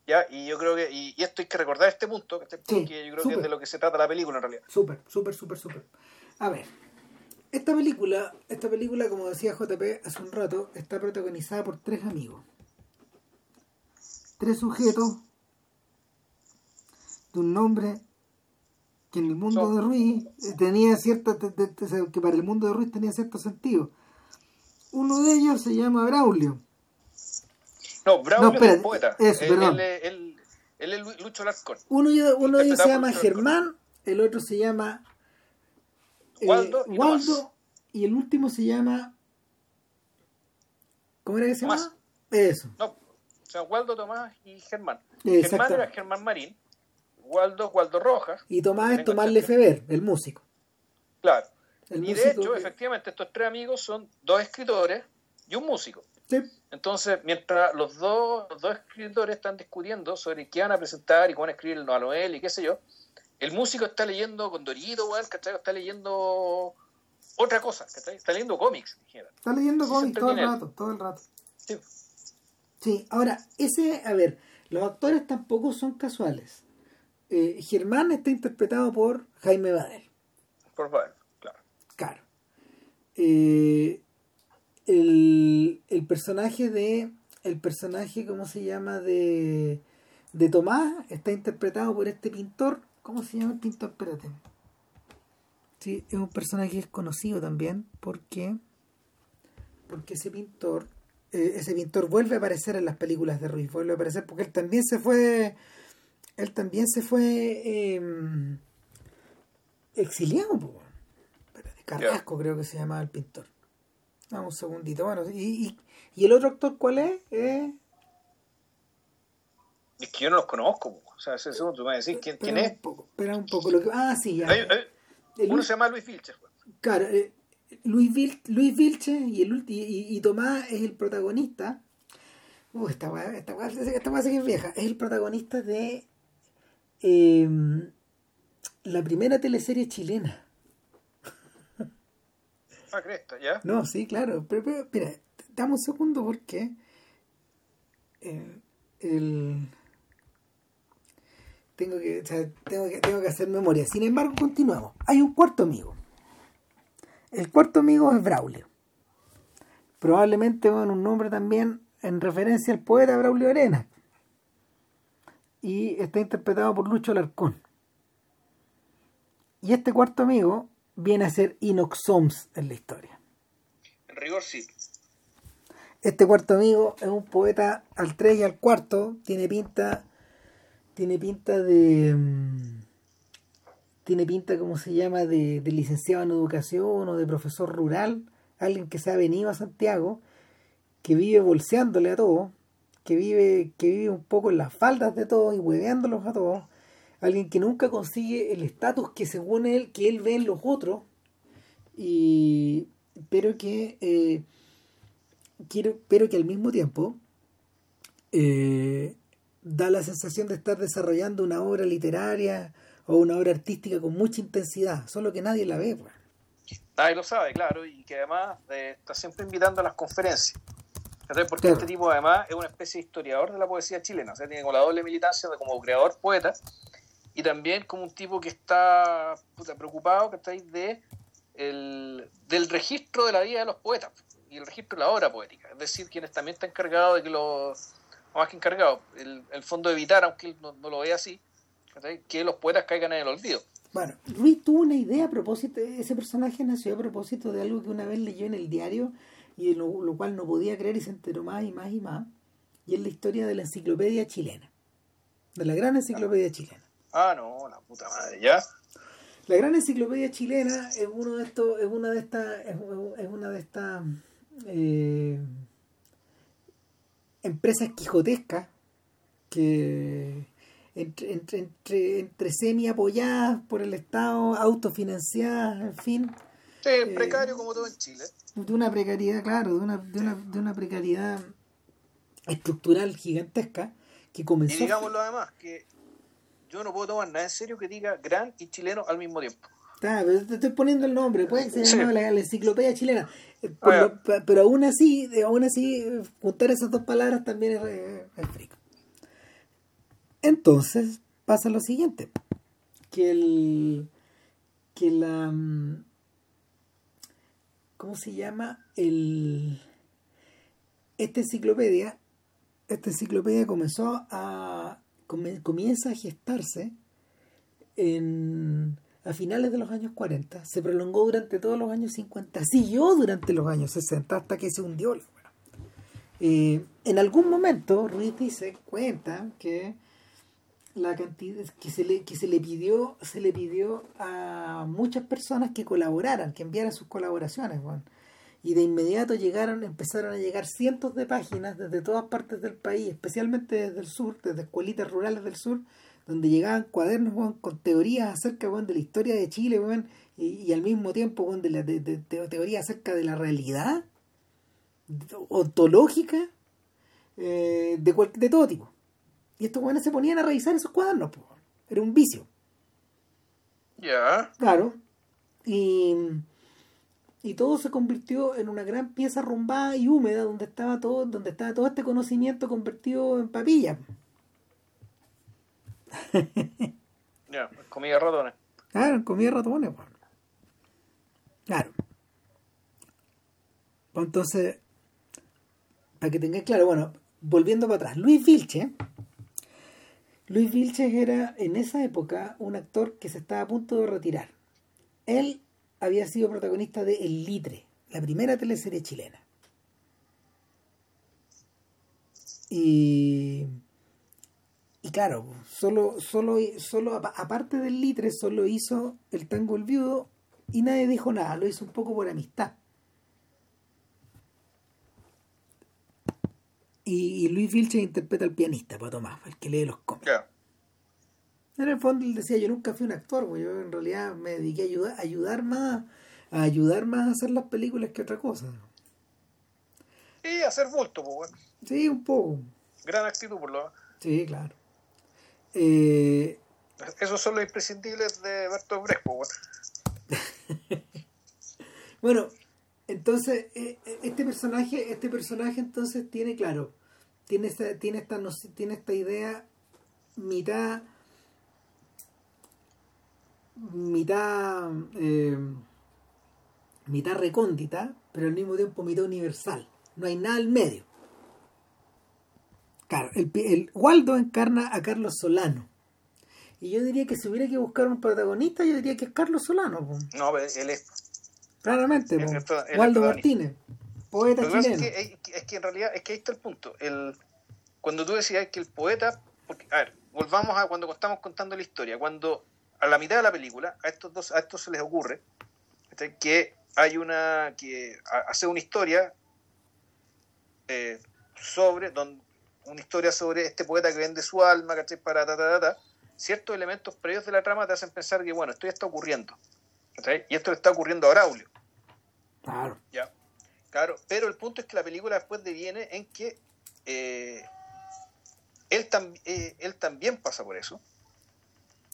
¿Ya? Y yo creo que, y, esto hay que recordar este punto, que yo creo que es de lo que se trata la película en realidad. Súper, súper, súper, súper. A ver, esta película, esta película, como decía JP hace un rato, está protagonizada por tres amigos. Tres sujetos de un nombre que en el mundo de Ruiz tenía cierta que para el mundo de Ruiz tenía cierto sentido. Uno de ellos se llama Braulio. No Braulio es poeta. eso, él, perdón. Él, es Lucho Larcón uno, uno de ellos se llama Germán el otro se llama eh, Waldo, y, el último se llama ¿cómo era que se llama? eso. No, o sea Waldo Tomás y Germán. Germán era Germán Marín Waldo Waldo Rojas. Y Tomás es Tomás Lefebvre, el músico. Claro. y de hecho, efectivamente, estos tres amigos son dos escritores y un músico. Sí. Entonces, mientras los dos, dos escritores están discutiendo sobre qué van a presentar y cómo van a escribir a Noel y qué sé yo, el músico está leyendo con Dorito, Está leyendo otra cosa, Está leyendo cómics, Está leyendo cómics todo el rato, todo el rato. Sí. Sí, ahora, ese, a ver, los actores tampoco son casuales eh, Germán está interpretado por Jaime Badel. Por Badel, claro. Claro. Eh, el, el, personaje de. El personaje, ¿cómo se llama? De, de Tomás está interpretado por este pintor. ¿Cómo se llama el pintor? Espérate. Sí, es un personaje desconocido también porque porque ese pintor eh, ese pintor vuelve a aparecer en las películas de Ruiz, vuelve a aparecer porque él también se fue él también se fue eh, exiliado, Carrasco creo que se llamaba el pintor. Vamos un segundito, bueno, y, y, el otro actor cuál es? Es que yo no los conozco. O sea, ese segundo, tú me decís quién, quién es. Espera un poco. Lo que, ah, sí, ya. Hay- hay- El uno se llama Luis Vilches. Claro, eh, Luis, Vil- Luis Vilche y, el, ulti- y, y Tomás es el protagonista. Uh, esta weá, esta esta weá sí que es vieja. Es el protagonista de eh, la primera teleserie chilena. Ah, ¿ya? No, sí, claro. Pero, pero espera, dame un segundo porque eh, el tengo que, o sea, tengo que tengo que hacer memoria. Sin embargo, continuamos. Hay un cuarto amigo. El cuarto amigo es Braulio. Probablemente con un nombre también en referencia al poeta Braulio Arena. Y está interpretado por Lucho Alarcón. Y este cuarto amigo viene a ser Inoxoms en la historia. En rigor sí. Este cuarto amigo es un poeta al 3 y al cuarto, tiene pinta tiene pinta de mm, tiene pinta como se llama de, de licenciado en educación o de profesor rural, alguien que se ha venido a Santiago, que vive bolseándole a todos, que vive que vive un poco en las faldas de todos y hueveándolos a todos, alguien que nunca consigue el estatus que según él que él ve en los otros y pero que eh, quiero, pero que al mismo tiempo eh, da la sensación de estar desarrollando una obra literaria o una obra artística con mucha intensidad, solo que nadie la ve. pues. Nadie lo sabe, claro, y que además eh, está siempre invitando a las conferencias. Porque Claro. este tipo además es una especie de historiador de la poesía chilena, o sea, tiene como la doble militancia de como creador poeta y también como un tipo que está puta, preocupado ¿cachai? de el, del registro de la vida de los poetas y el registro de la obra poética, es decir, quienes también está encargado de que los, o más que encargado, el, el fondo de evitar, aunque él no, no lo vea así, que los poetas caigan en el olvido. Bueno, Ruiz tuvo una idea a propósito, ese personaje nació a propósito de algo que una vez leyó en el diario y lo, lo cual no podía creer y se enteró más y más y más, y es la historia de la enciclopedia chilena, de la gran enciclopedia chilena. Ah, no, la puta madre, ya. La gran enciclopedia chilena es uno de estos, es una de estas, es, una de estas eh, empresas quijotescas que entre, entre, entre, entre semi apoyadas por el Estado, autofinanciadas, en fin, Sí, precario como todo en Chile. de una precariedad, claro, de una, de una, de una precariedad estructural gigantesca que Y comenzó digámoslo además, que yo no puedo tomar nada en serio que diga gran y chileno al mismo tiempo. Ah, pero te estoy poniendo el nombre, puede que se Sí. la, la enciclopedia chilena. Eh, por Ah, lo- pe- pero aún así, aún así, eh, juntar esas dos palabras también es, eh, es frico. Entonces, pasa lo siguiente, que el que la mm, ¿cómo se llama? el esta enciclopedia esta enciclopedia comenzó a comienza a gestarse en, a finales de los años 40, se prolongó durante todos los años 50, siguió durante los años 60 hasta que se hundió. weá. Eh, en algún momento Ruiz dice, cuenta que la cantidad que se le que se le pidió se le pidió a muchas personas que colaboraran, que enviaran sus colaboraciones, weón. y de inmediato llegaron, empezaron a llegar cientos de páginas desde todas partes del país, especialmente desde el sur, desde escuelitas rurales del sur, donde llegaban cuadernos weón, con teorías acerca weón, de la historia de Chile weón, y, al mismo tiempo de, de, de- de teorías acerca de la realidad ontológica eh, de, cual- de todo tipo. Y estos weones se ponían a revisar esos cuadernos, po, era un vicio. Ya. Claro. Y, y todo se convirtió en una gran pieza arrumbada y húmeda donde estaba todo, donde estaba todo este conocimiento convertido en papilla. (laughs) Ya, comida de ratones. Claro, en comida ratones, weón. Claro. Pues Entonces, para que tengáis claro, bueno, volviendo para atrás, Luis Vilche. Luis Vilches era en esa época un actor que se estaba a punto de retirar. Él había sido protagonista de El Litre, la primera teleserie chilena. Y, y claro, solo, solo, solo apa- aparte del Litre, solo hizo el tango El Viudo y nadie dijo nada, lo hizo un poco por amistad. Y, Luis Vilches interpreta al pianista, para Tomás, el que lee los cómics. En el fondo él decía, yo nunca fui un actor, yo en realidad me dediqué a ayudar, a ayudar más, a ayudar más a hacer las películas que otra cosa. Y hacer bulto, pues bueno. Sí, un poco. Gran actitud por lo Sí, claro. Eh... Esos son los imprescindibles de Bertolt Brecht, pues bueno. (laughs) bueno, entonces, eh, eh, este personaje, este personaje entonces tiene, claro, tiene esta, tiene esta, tiene esta idea mitad mitad eh, mitad recóndita, pero al mismo tiempo mitad universal. No hay nada al medio. Claro, el, Waldo encarna a Carlos Solano. Y yo diría que si hubiera que buscar un protagonista, yo diría que es Carlos Solano. No, él es. Claramente, Waldo Martínez, poeta chileno. Es que, en realidad, es que ahí está el punto. El, cuando tú decías que el poeta. Porque, a ver, volvamos a cuando estamos contando la historia. Cuando a la mitad de la película, a estos dos, a estos se les ocurre que hay una. que hace una historia eh, sobre. Donde, una historia sobre este poeta que vende su alma, ¿cachai? Para ta, ta, ta, ciertos elementos previos de la trama te hacen pensar que, bueno, esto ya está ocurriendo. Y esto le está ocurriendo a Braulio. Claro. Ya. Claro, pero el punto es que la película después deviene en que eh, él, eh, él también pasa por eso.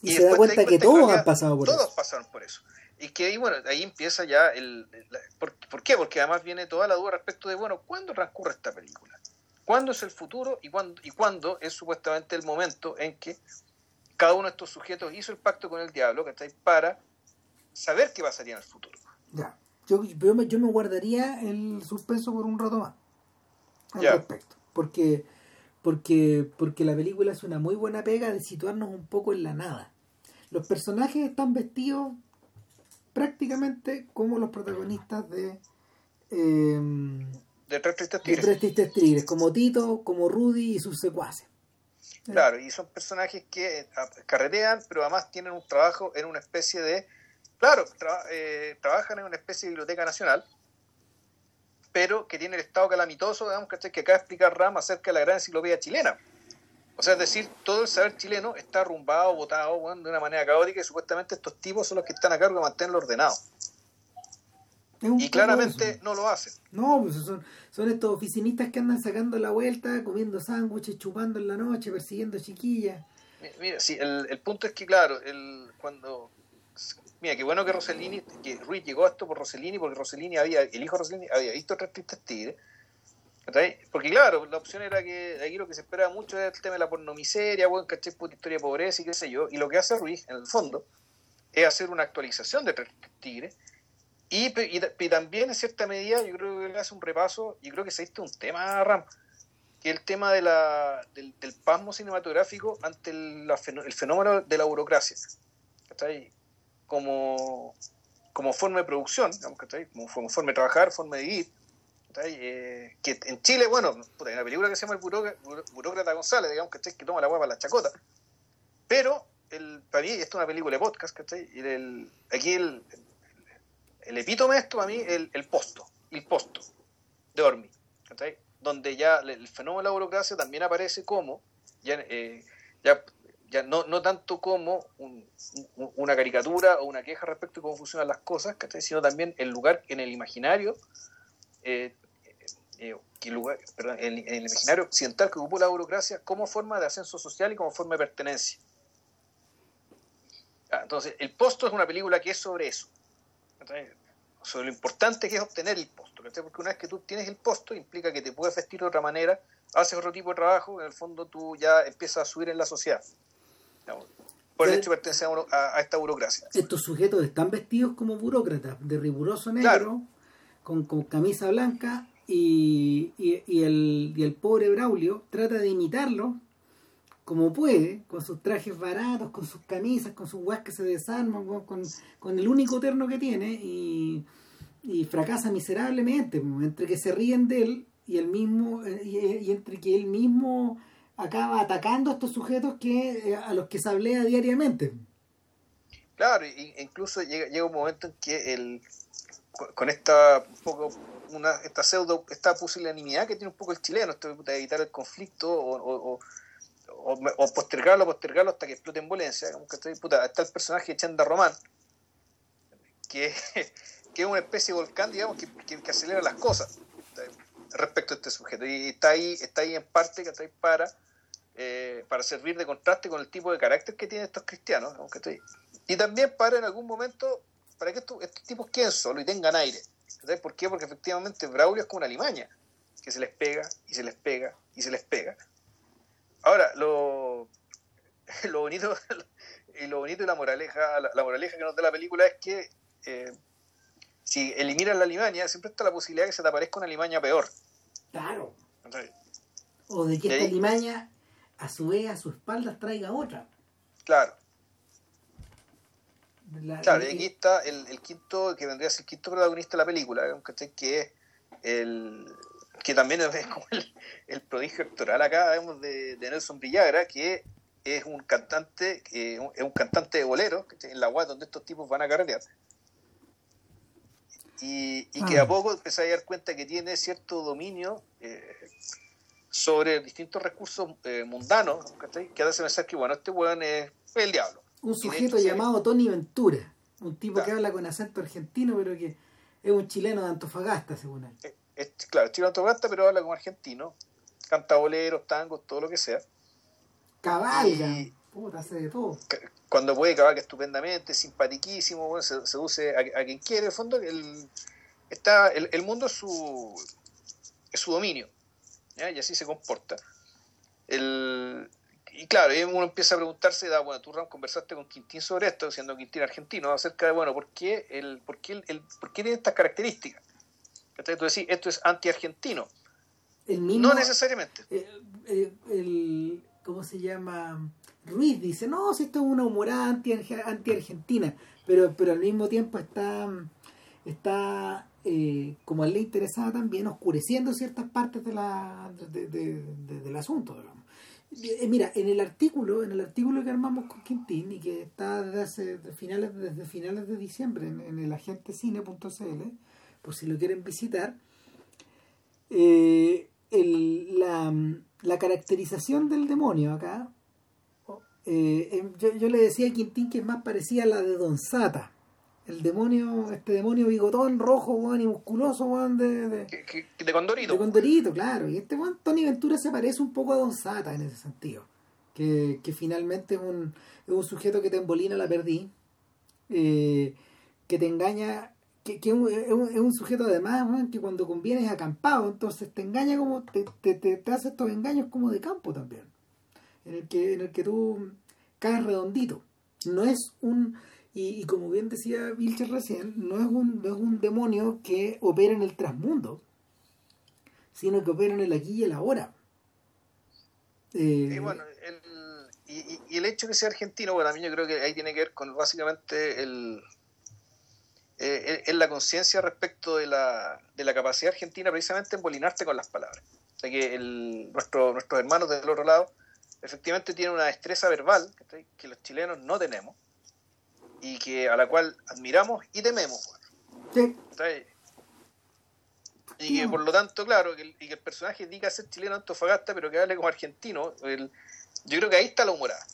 Y, se da cuenta, que todos han pasado por eso. Todos pasaron por eso. Y que ahí, bueno, ahí empieza ya el... ¿por, ¿por, qué? Porque además viene toda la duda respecto de, bueno, ¿cuándo transcurre esta película? ¿Cuándo es el futuro y cuándo, y cuándo es supuestamente el momento en que cada uno de estos sujetos hizo el pacto con el diablo, ¿cachai? Para saber qué pasaría en el futuro. Ya. Yo, yo, me, yo me guardaría el suspenso por un rato más al respecto. Porque, porque, porque la película es una muy buena pega de situarnos un poco en la nada. Los personajes están vestidos prácticamente como los protagonistas de eh, de Tres Tristes De Tres Tigres, como Tito, como Rudy y sus secuaces. Claro, y son personajes que ah, carretean, pero además tienen un trabajo en una especie de... Claro, eh, trabajan en una especie de biblioteca nacional, pero que tiene el estado calamitoso, digamos, que acaba de explicar Ram acerca de la gran enciclopedia chilena. O sea, es decir, todo el saber chileno está arrumbado, botado de una manera caótica y supuestamente estos tipos son los que están a cargo de mantenerlo ordenado. Y claramente no lo hacen. No, pues son, son estos oficinistas que andan sacando la vuelta, comiendo sándwiches, chupando en la noche, persiguiendo chiquillas. Mira, sí, el, el punto es que, claro, el, cuando. Mira, qué bueno que Rossellini, que Ruiz llegó a esto por Rossellini, porque Rossellini había, el hijo de Rossellini había visto tres tristes tigres. Porque, claro, la opción era que aquí lo que se esperaba mucho era el tema de la pornomiseria, bueno, caché, historia de pobreza y qué sé yo. Y lo que hace Ruiz, en el fondo, es hacer una actualización de tres tigres y, también en cierta medida yo creo que le hace un repaso, y creo que se diste un tema, Ram, que el tema de la, del, pasmo cinematográfico ante el, el, fenómeno de la burocracia. Como, como forma de producción, digamos, como, forma de trabajar, forma de vivir. Eh, que en Chile, bueno, hay una película que se llama El Burócrata, González, digamos, que toma la guapa la chacota. Pero el, para mí, esto es una película de podcast, Y el, aquí el, el epítome de esto para mí el, el posto, el posto de Ormi, donde ya el fenómeno de la burocracia también aparece como, ya, eh, ya, ya no, no, tanto como una caricatura o una queja respecto a cómo funcionan las cosas, sino también el lugar en el imaginario, eh, eh, lugar, en, el imaginario occidental que ocupó la burocracia como forma de ascenso social y como forma de pertenencia. Entonces, el posto es una película que es sobre eso sobre lo importante que es obtener el posto, porque una vez que tú tienes el posto implica que te puedes vestir de otra manera, haces otro tipo de trabajo, en el fondo tú ya empiezas a subir en la sociedad. Por el hecho de pertenecer a, esta burocracia. Estos sujetos están vestidos como burócratas, de riguroso negro, con, camisa blanca, y, el, y el pobre Braulio trata de imitarlo como puede, con sus trajes baratos, con sus camisas, con sus guas que se desarman, con, el único terno que tiene y, fracasa miserablemente, entre que se ríen de él y el mismo y, entre que él mismo acaba atacando a estos sujetos que eh, a los que se hablea diariamente. Claro, incluso llega, llega un momento en que el con esta poco una, esta pseudo, esta pusilanimidad que tiene un poco el chileno, esto de evitar el conflicto o, o, postergarlo, postergarlo hasta que explote en violencia. puta, está el personaje de Chenda Román, que, (laughs) que, es una especie de volcán, digamos, que, que, acelera las cosas respecto a este sujeto. Y está ahí, está ahí en parte que para, eh, para servir de contraste con el tipo de carácter que tienen estos cristianos. Y también para en algún momento, para que estos, tipos queden solos y tengan aire. ¿Por qué? Porque efectivamente Braulio es como una limaña, que se les pega y se les pega y se les pega. Ahora, lo, (laughs) lo bonito (laughs) y lo bonito y la moraleja, la, moraleja que nos da la película es que eh, si eliminan la limaña, siempre está la posibilidad de que se te aparezca una limaña peor. Claro. o de que esta limaña, a su vez, a su espalda traiga otra. Claro. claro, y aquí está el, quinto, que vendría a ser el quinto protagonista de la película, que es el que también es (laughs) como el, prodigio actoral acá de, de, Nelson Villagra, que es un cantante, es un cantante de bolero, en la UAS donde estos tipos van a carretear. Y, y que a ah. poco empecé a dar cuenta que tiene cierto dominio eh, sobre distintos recursos eh, mundanos, que hace pensar que, bueno, este weón es el diablo. Un sujeto llamado Tony Ventura, un tipo que habla con acento argentino, pero que es un chileno de Antofagasta, según él. Eh, es, claro, es chileno de Antofagasta, pero habla como argentino, canta boleros, tangos, todo lo que sea. Cabalga, puta, hace de todo cuando puede cabalga estupendamente, simpatiquísimo, se, seduce a, quien quiere, en el fondo el, está, el, mundo es su, es su dominio, y así se comporta. El, y claro, uno empieza a preguntarse, da, bueno, tú Ram conversaste con Quintín sobre esto, siendo Quintín argentino, acerca de, bueno, ¿por qué, el, por qué, el, por qué tiene estas características? Entonces tú decís, esto es anti-argentino. no necesariamente. Eh, eh, el, ¿Cómo se llama? Ruiz dice, no, si esto es una humorada anti-argentina, pero, pero al mismo tiempo está, está eh, como a él le interesaba también, oscureciendo ciertas partes de la, del asunto. Eh, mira, en el artículo, en el artículo que armamos con Quintín y que está desde finales, desde finales de diciembre en, en el agentecine.cl, por si lo quieren visitar, eh, el, la, la caracterización del demonio acá eh, em, yo, le decía a Quintín que es más parecía a la de Don Sata. El demonio, este demonio bigotón rojo, y musculoso, de, de, de, Condorito. De Condorito, claro. Y este weón, Tony Ventura se parece un poco a Don Sata en ese sentido. Que, finalmente es un, es un sujeto que te embolina la perdí. Eh, que te engaña que, es, un, sujeto además que cuando conviene es acampado, entonces te engaña como, te, te, te, hace estos engaños como de campo también en el que, en el que tú caes redondito. No es un, y, como bien decía Vilcher recién, no es, un, no es un demonio que opera en el transmundo, sino que opera en el aquí y el ahora. Eh, y bueno, el, y, el hecho de que sea argentino, bueno, a mí yo creo que ahí tiene que ver con básicamente el, eh, la conciencia respecto de la, de la capacidad argentina precisamente en bolinarte con las palabras. O sea que el, nuestro, nuestros hermanos del otro lado efectivamente tiene una destreza verbal que los chilenos no tenemos y que a la cual admiramos y tememos. Y que por lo tanto, claro, que el, y que el personaje diga ser chileno antofagasta, pero que hable como argentino, yo creo que ahí está la humorada.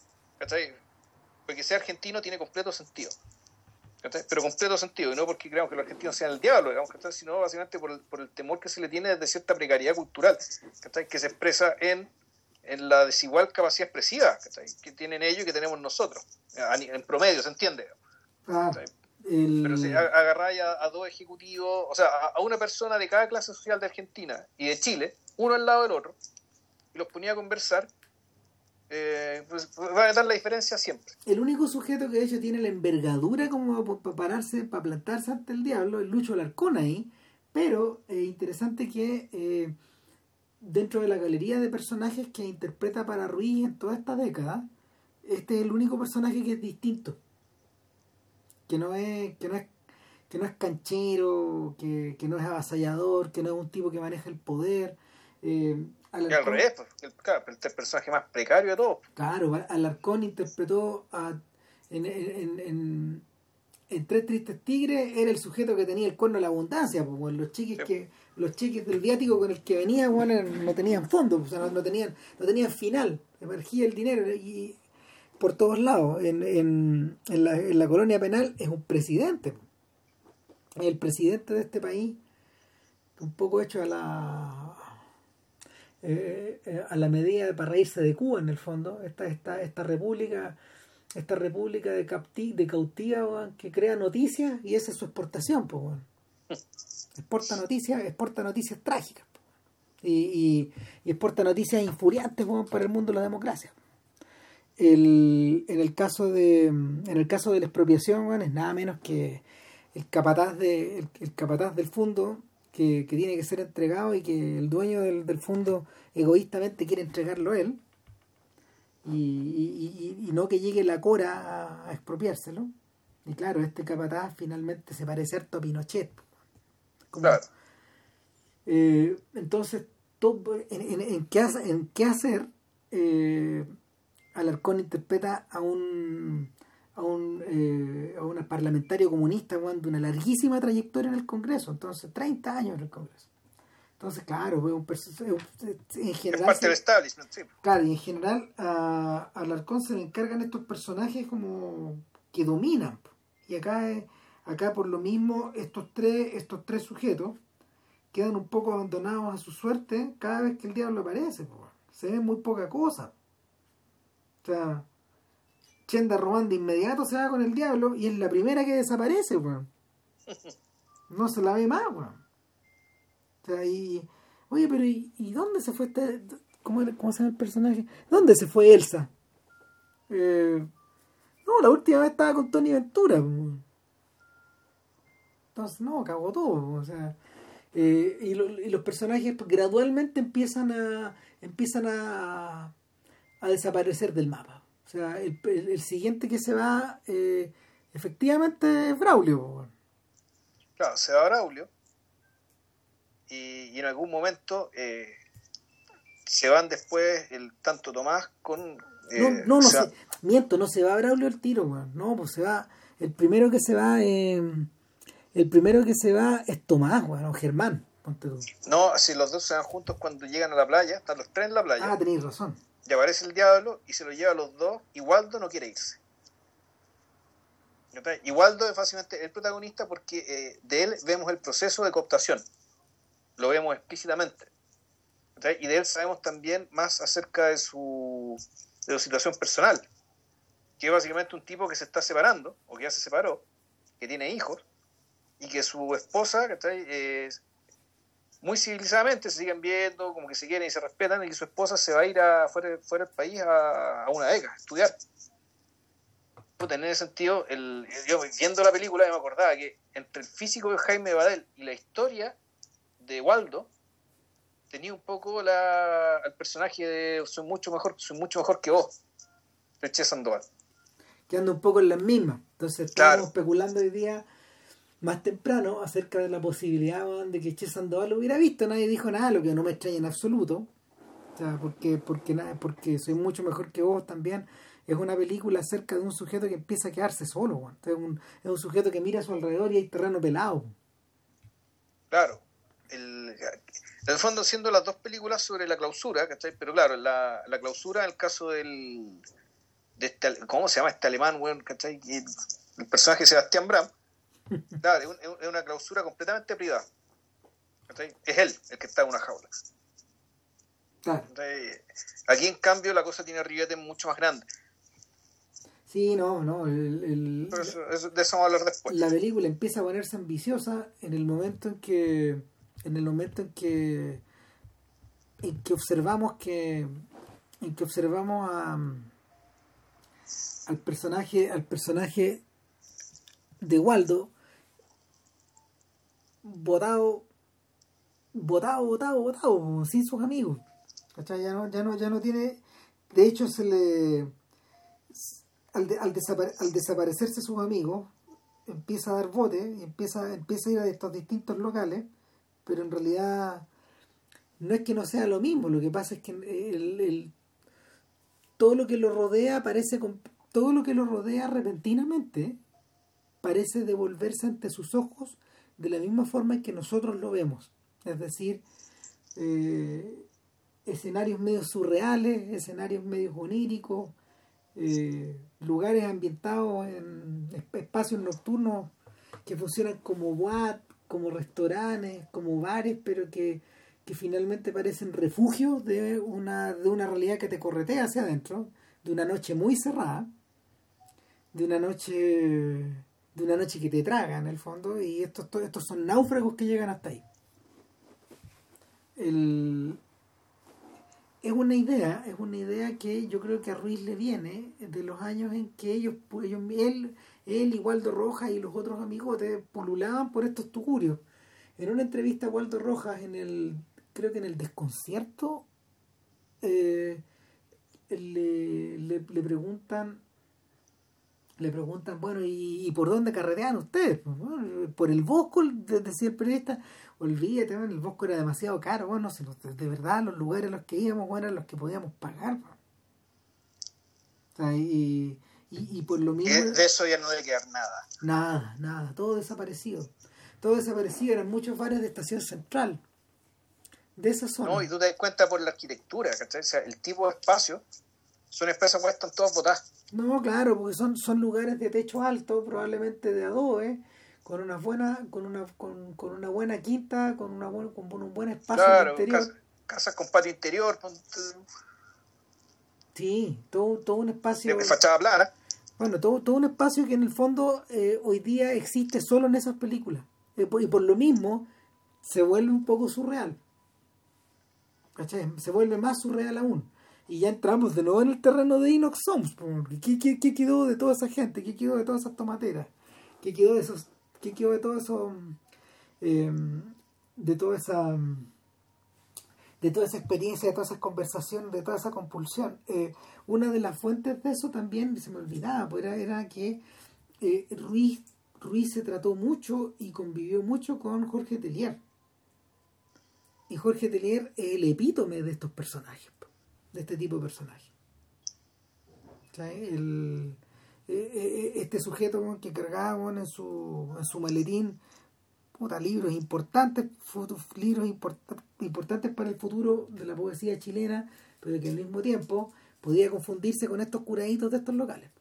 Porque ser argentino tiene completo sentido. Pero completo sentido, y no porque creamos que los argentinos sean el diablo, digamos, sino básicamente por el, por el temor que se le tiene de cierta precariedad cultural, que se expresa en en la desigual capacidad expresiva que tienen ellos y que tenemos nosotros, en promedio, ¿se entiende? Ah, Pero si agarráis a, dos ejecutivos, o sea, a, una persona de cada clase social de Argentina y de Chile, uno al lado del otro, y los ponía a conversar, eh, pues, va a dar la diferencia siempre. El único sujeto que de hecho tiene la envergadura como para pararse, para plantarse ante el diablo, es Lucho Alarcón ahí, pero es interesante que... Eh, dentro de la galería de personajes que interpreta para Ruiz en toda esta década, este es el único personaje que es distinto. Que no es, que no es, que no es canchero, que, no es avasallador, que no es un tipo que maneja el poder. Eh, al revés, pues, el, claro, el personaje más precario de todos. Claro, Alarcón interpretó a, en, en, en, Tres Tristes Tigres era el sujeto que tenía el cuerno de la abundancia, pues bueno, los cheques que los cheques del viático con el que venía bueno, no tenían fondo, o sea, no, tenían no tenían final, emergía el dinero y por todos lados. En, en, en, la, en la colonia penal es un presidente, el presidente de este país, un poco hecho a la eh, eh, a la medida para reírse de Cuba en el fondo, esta, esta, esta república esta república de, capti, de cautiva que crea noticias y esa es su exportación pues. Exporta noticias exporta noticias trágicas y, y, exporta noticias infuriantes para el mundo de la democracia el, en el caso de en el caso de la expropiación es nada menos que el capataz de el, capataz del fondo que, que, tiene que ser entregado y que el dueño del, del fondo egoístamente quiere entregarlo a él y, y, no que llegue la Cora a, expropiárselo. Y claro, este capataz finalmente se parece harto a Pinochet. Claro. Eh, entonces, en, en, qué, en qué hacer, eh, Alarcón interpreta a un a un, eh, a un parlamentario comunista de una larguísima trayectoria en el Congreso, entonces 30 años en el Congreso. Entonces, claro, un en general. Es parte del establishment, sí. Claro, y en general a, a Alarcón se le encargan estos personajes como que dominan. Y acá, acá por lo mismo, estos tres, estos tres sujetos quedan un poco abandonados a su suerte cada vez que el diablo aparece. Se ve muy poca cosa. O sea, Chenda Román de inmediato se va con el diablo y es la primera que desaparece, weón. (laughs) No se la ve más, weón. O sea, y, oye, pero ¿y, dónde se fue este, cómo, cómo se llama el personaje? ¿Dónde se fue Elsa? Eh, no, la última vez estaba con Tony Ventura. Entonces, no, cagó todo. O sea, eh, y, y, los personajes gradualmente empiezan a empiezan a, a desaparecer del mapa. O sea, el, el, siguiente que se va, eh, efectivamente, es Braulio. Claro, se va Braulio y, en algún momento eh, se van después el tanto Tomás con... no, no, no se, miento, no se va Braulio el tiro, No, pues se va, el primero que se va, el primero que se va es Tomás, o Germán. No, si los dos se van juntos cuando llegan a la playa, están los tres en la playa. Ah, tenéis razón. Y aparece el diablo y se lo lleva a los dos y Waldo no quiere irse. Y Waldo es fácilmente el protagonista porque de él vemos el proceso de cooptación lo vemos explícitamente. Y de él sabemos también más acerca de su, de su situación personal, que es básicamente un tipo que se está separando, o que ya se separó, que tiene hijos, y que su esposa, que muy civilizadamente se siguen viendo, como que se quieren y se respetan, y que su esposa se va a ir a, fuera, fuera del país a, una beca, a estudiar. En ese sentido, el, yo viendo la película me acordaba que entre el físico de Jaime Badel y la historia de Waldo tenía un poco la, el personaje de soy mucho mejor, soy mucho mejor que vos, Che Sandoval. Quedando un poco en las mismas. Entonces estábamos especulando hoy día más temprano acerca de la posibilidad de que Che Sandoval lo hubiera visto. Nadie dijo nada, lo que no me extraña en absoluto. O sea, porque, porque, porque soy mucho mejor que vos también. Es una película acerca de un sujeto que empieza a quedarse solo. Es, un, es un sujeto que mira a su alrededor y hay terreno pelado. Claro el, en el fondo siendo las dos películas sobre la clausura, ¿cachai? Pero claro, la, la clausura en el caso del... De este, ¿Cómo se llama este alemán, ¿cachai? El personaje Sebastián Bram, claro, es, una clausura completamente privada. Es él el que está en una jaula. Aquí en cambio la cosa tiene ribetes mucho más grandes. Sí, no, no. El, de eso vamos a hablar después. La película empieza a ponerse ambiciosa en el momento en que en el momento en que en que observamos que en que observamos a, al personaje al personaje de Waldo botado botado botado botado sin sus amigos. Ya no ya no ya no tiene de hecho se le al, al, al desaparecerse sus amigos empieza a dar bote empieza empieza a ir a estos distintos locales pero en realidad no es que no sea lo mismo, lo que pasa es que el, todo lo que lo rodea aparece con todo lo que lo rodea repentinamente parece devolverse ante sus ojos de la misma forma en que nosotros lo vemos. Es decir, eh, escenarios medio surreales, escenarios medio oníricos, eh, lugares ambientados en espacios nocturnos que funcionan como como restaurantes, como bares, pero que, que finalmente parecen refugios de una, de una realidad que te corretea hacia adentro, de una noche muy cerrada, de una noche de una noche que te traga en el fondo y estos, estos son náufragos que llegan hasta ahí. El, es una idea, es una idea que yo creo que a Ruiz le viene de los años en que ellos, ellos él, él y Waldo Rojas y los otros amigotes pululaban por estos tugurios. En una entrevista a Waldo Rojas en el, creo que en el desconcierto, eh, le, le, preguntan le preguntan, bueno, ¿y, por dónde carretean ustedes? Pues, por el Bosco, decía el periodista, olvídate, el Bosco era demasiado caro, bueno, de verdad los lugares a los que íbamos bueno, eran los que podíamos pagar. y, y, por lo mismo... De eso ya no debe quedar nada. Nada, nada, todo desaparecido. Todo desaparecido, eran muchos bares de estación central. De esa zona. No, y tú te das cuenta por la arquitectura, ¿cachai? O sea, el tipo de espacio, son espacios que están todos botadas. No, claro, porque son, son lugares de techo alto, probablemente de adobe, con una buena, con una, con, con una buena quinta, con una con un buen espacio interior. Casas, con patio interior. Sí, todo, todo un espacio. De fachada plana. Bueno, todo, todo un espacio que en el fondo eh, hoy día existe solo en esas películas. Eh, y por lo mismo se vuelve un poco surreal. ¿Cachai? Se vuelve más surreal aún. Y ya entramos de nuevo en el terreno de Inox Soms. ¿Qué, qué, qué quedó de toda esa gente? ¿Qué quedó de todas esas tomateras? ¿Qué quedó de esos ¿Qué quedó de todo eso? Em, de toda esa de toda esa experiencia, de todas esas conversaciones, de toda esa compulsión. Eh, una de las fuentes de eso también, se me olvidaba, pues era, que eh, Ruiz, Ruiz se trató mucho y convivió mucho con Jorge Telier. Y Jorge Telier es el epítome de estos personajes, de este tipo de personajes. El, eh, eh, este sujeto que cargaba en, su, en su maletín puta, libros importantes, libros importantes para el futuro de la poesía chilena, pero que al mismo tiempo podía confundirse con estos curaditos de estos locales.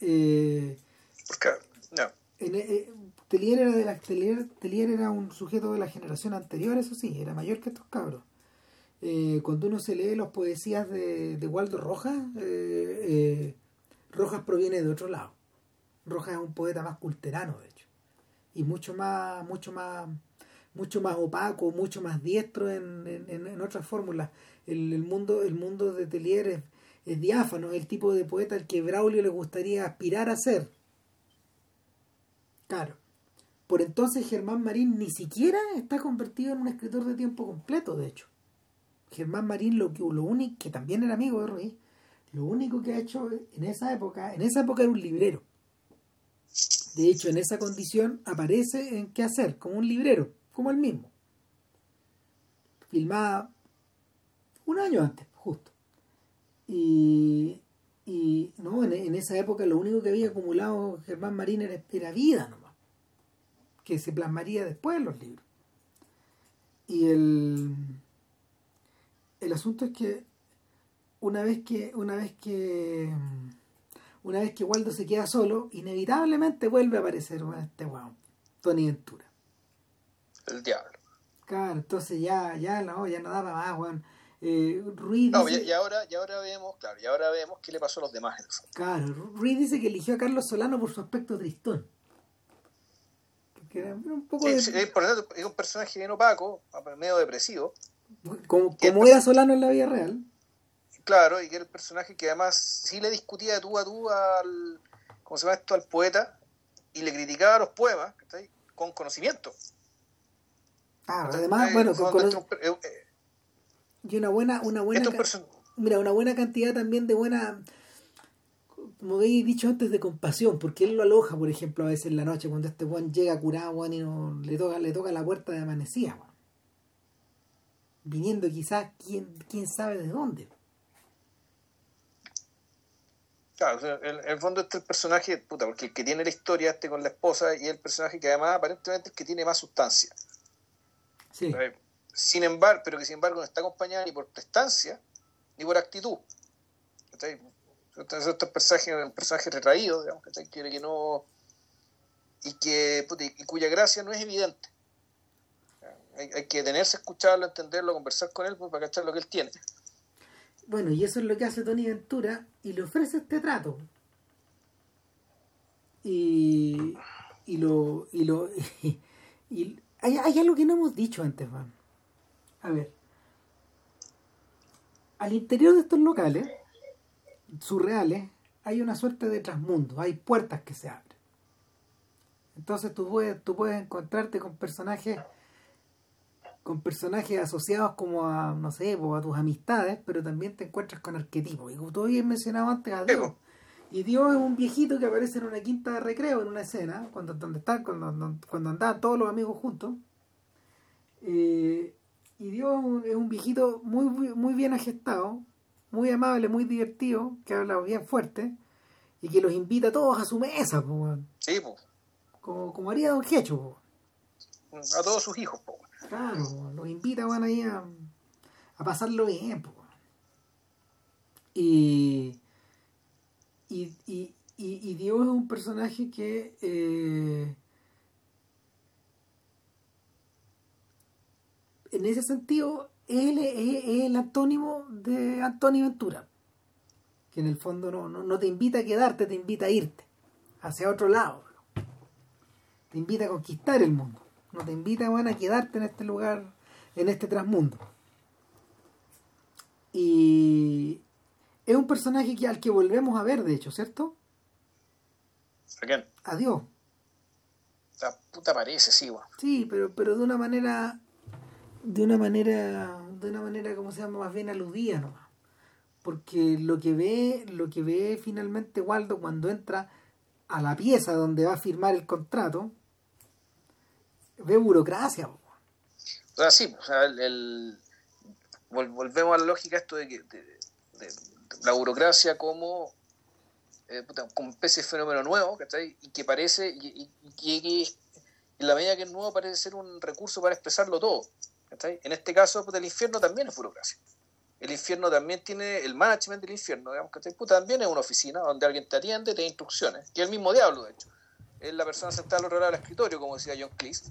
Eh, no. Telier era de la Telier, era un sujeto de la generación anterior, eso sí, era mayor que estos cabros. Cuando uno se lee las poesías de, Waldo Rojas, eh, Rojas proviene de otro lado. Rojas es un poeta más culterano, de hecho, y mucho más, mucho más, mucho más opaco, mucho más diestro en, en, otras fórmulas. El, mundo, el mundo de Telier es, diáfano, es el tipo de poeta al que Braulio le gustaría aspirar a ser. Claro. Por entonces Germán Marín ni siquiera está convertido en un escritor de tiempo completo, de hecho. Germán Marín lo que lo único que también era amigo de Ruiz, lo único que ha hecho en esa época, en esa época era un librero. De hecho, en esa condición aparece en qué hacer, como un librero, como el mismo. Filmada un año antes, justo. Y, y no, en, esa época lo único que había acumulado Germán Marín era, era vida nomás, que se plasmaría después en los libros. Y el, el asunto es que una vez que, una vez que, una vez que Waldo se queda solo, inevitablemente vuelve a aparecer este weón, Tony Ventura. El diablo. Claro, entonces ya, ya no, ya no daba más, weón. Eh, Ruiz no, y, ahora, y ahora vemos, claro, y ahora vemos qué le pasó a los demás. Claro, Ruiz dice que eligió a Carlos Solano por su aspecto tristón. era un poco es, es, un personaje bien opaco, medio depresivo. Como, como era Solano en la vida real. Claro, y que era el personaje que además sí le discutía de tú a tú al, ¿cómo se llama esto? al poeta y le criticaba los poemas con conocimiento. Ah, además, bueno, con, eh, eh, y una buena, una buena, mira, una buena cantidad también de buena, como habéis dicho antes, de compasión, porque él lo aloja, por ejemplo, a veces en la noche, cuando este Juan llega curado, Juan, y no, le toca, le toca la puerta de amanecía, viniendo quizás quién, quién sabe de dónde. Claro, en el fondo este es el personaje, puta, porque el que tiene la historia este con la esposa y el personaje que además aparentemente es el que tiene más sustancia. Sí. Sin embargo, pero que sin embargo no está acompañada ni por prestancia ni por actitud. Entonces este personaje es un personaje retraído, digamos, que quiere que no y que y cuya gracia no es evidente. Hay, que detenerse a escucharlo, entenderlo, conversar con él pues, para cachar lo que él tiene. Bueno, y eso es lo que hace Tony Ventura y le ofrece este trato. Y, y lo. Y lo (laughs) y, hay, hay, algo que no hemos dicho antes, Juan. A ver. Al interior de estos locales, surreales, hay una suerte de trasmundo, hay puertas que se abren. Entonces tú puedes, tú puedes encontrarte con personajes con personajes asociados como a, no sé, a tus amistades, pero también te encuentras con arquetipos. Y como tú habías mencionado antes a Dios. Y Dios es un viejito que aparece en una quinta de recreo, en una escena, cuando, donde están, cuando, cuando andaban todos los amigos juntos. Eh, y Dios es un viejito muy, muy bien agestado, muy amable, muy divertido, que habla bien fuerte, y que los invita a todos a su mesa, Sí, pues. Como, como haría Don Hecho, A todos sus hijos, po. Claro, los invita van ahí a, a pasarlo bien. Y, y, y, y, es un personaje que eh, en ese sentido él es, el antónimo de Antonio Ventura que en el fondo no, no, te invita a quedarte, te invita a irte hacia otro lado. Te invita a conquistar el mundo no te invita a quedarte en este lugar, en este transmundo. Y es un personaje que, al que volvemos a ver, de hecho, ¿cierto? ¿A quién? Adiós. La puta parece, sí, güey. Sí, pero, pero de una manera, de una manera, de una manera, como se llama, más bien aludida nomás. Porque lo que ve, lo que ve finalmente Waldo cuando entra a la pieza donde va a firmar el contrato, ve burocracia. O sea, sí, o sea, el, volvemos a la lógica esto de que la burocracia como, eh, como especie de fenómeno nuevo. Y que parece, y, que en la medida que es nuevo parece ser un recurso para expresarlo todo. ¿cachai? En este caso, el infierno también es burocracia. El infierno también tiene el management del infierno, digamos, también es una oficina donde alguien te atiende, te da instrucciones, que es el mismo diablo, de hecho. Es la persona sentada al otro lado del escritorio, como decía John Cleese,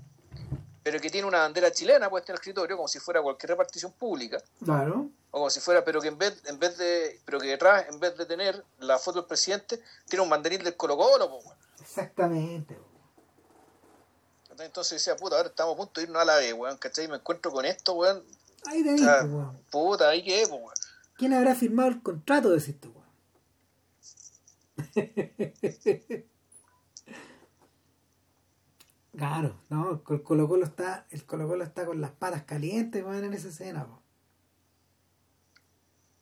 pero que tiene una bandera chilena puesta en el escritorio como si fuera cualquier repartición pública. Claro. O como si fuera, pero que en vez, en vez de, pero que detrás, en vez de tener la foto del presidente, tiene un banderín del Colo Colo, Exactamente. Entonces decía, puta, ahora estamos a punto de irnos a la B, weón, ¿cachai? Me encuentro con esto, weón. Ahí de ahí, weón. Puta, ahí que weón. ¿Quién habrá firmado el contrato de esto, weón? (laughs) Claro, no, el Colo Colo está, el Colo Colo está con las patas calientes, van en esa escena.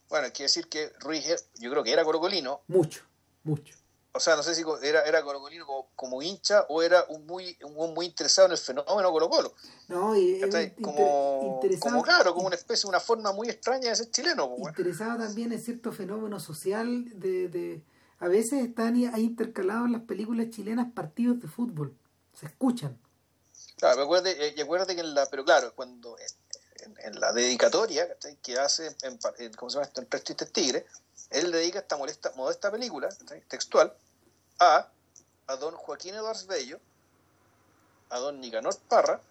Bueno, hay que decir que Ruiz, yo creo que era colocolino. Mucho, mucho. O sea, no sé si era, era colocolino como, hincha o era un muy, un muy interesado en el fenómeno Colo Colo. No, y como, como claro, como una especie, una forma muy extraña de ser chileno. Interesado también en cierto fenómeno social de, de a veces están ahí intercalados en las películas chilenas partidos de fútbol se escuchan. Claro, acuérdate, eh, y acuérdate que en la, pero claro, cuando en, la dedicatoria que hace en, en, ¿cómo se llama esto? en Tres Tristes él dedica esta molesta, modesta película textual a, a don Joaquín Eduardo Bello, a don Nicanor Parra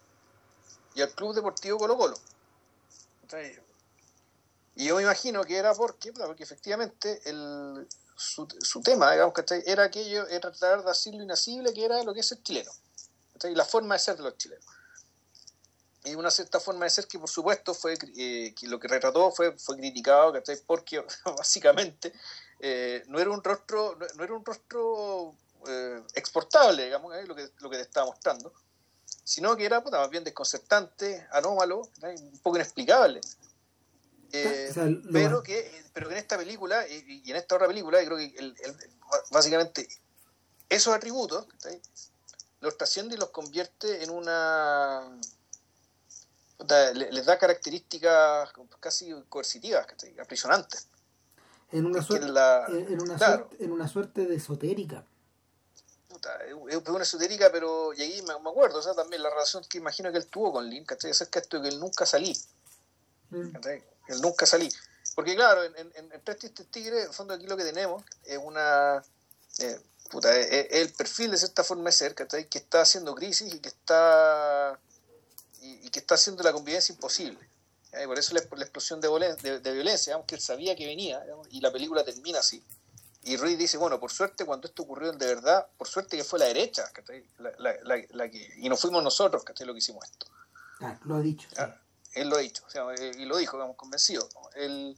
y al Club Deportivo Colo Colo. Y yo me imagino que era porque, porque efectivamente el, su, tema, digamos, que era aquello, era tratar de hacer lo inasible que era lo que es el chileno y la forma de ser de los chilenos. Y una cierta forma de ser que, por supuesto, fue eh, que lo que retrató fue, fue criticado, porque (laughs) básicamente eh, no era un rostro, no, era un rostro eh, exportable, digamos, lo, que, lo que te estaba mostrando, sino que era más bien desconcertante, anómalo, un poco inexplicable. pero, que, pero que en esta película y, en esta otra película, creo que básicamente esos atributos los trasciende y los convierte en una... les da características casi coercitivas, aprisionantes. En una, que suerte, la- en, una claro. suerte, en una suerte de esotérica. puta, es es una esotérica, pero y ahí me, acuerdo, o sea, también la relación que imagino que él tuvo con Lynn, ¿cachai? Acerca de esto que él nunca salí, Mm. Él nunca salí. Porque claro, en, en, en Tres Tigres, en el fondo aquí lo que tenemos es una... eh, puta, es, es el perfil de cierta forma de ser, ¿cachai? Que está haciendo crisis y que está... Y, y que está haciendo la convivencia imposible. Y por eso la, la explosión de, volen- de, de violencia, aunque él sabía que venía, digamos, y la película termina así. Y Ruiz dice, bueno, por suerte cuando esto ocurrió de verdad, por suerte que fue la derecha, ¿cachai? La, la, la, la que, y no fuimos nosotros, ¿cachai? Lo que hicimos esto. Claro, lo ha dicho. sí. ¿ya? Él lo ha dicho, o sea, eh, y lo dijo, digamos, convencido. ¿no? Él-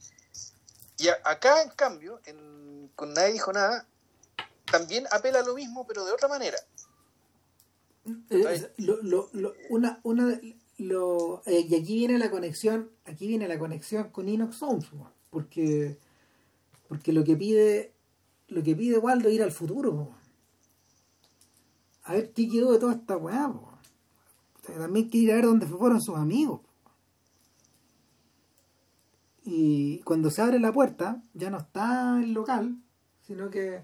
y a- acá, en cambio, en, con Nadie dijo nada, también apela a lo mismo, pero de otra manera. Eh, es- lo, lo, lo- una, una, lo, eh, y aquí viene la conexión, aquí viene la conexión con Inox Sounds, weón, porque, porque lo que pide, lo que pide Waldo es ir al futuro, a ver qué quedó de toda esta weá. O sea, también quiere ir a ver dónde fueron sus amigos. Y cuando se abre la puerta, ya no está el local, sino que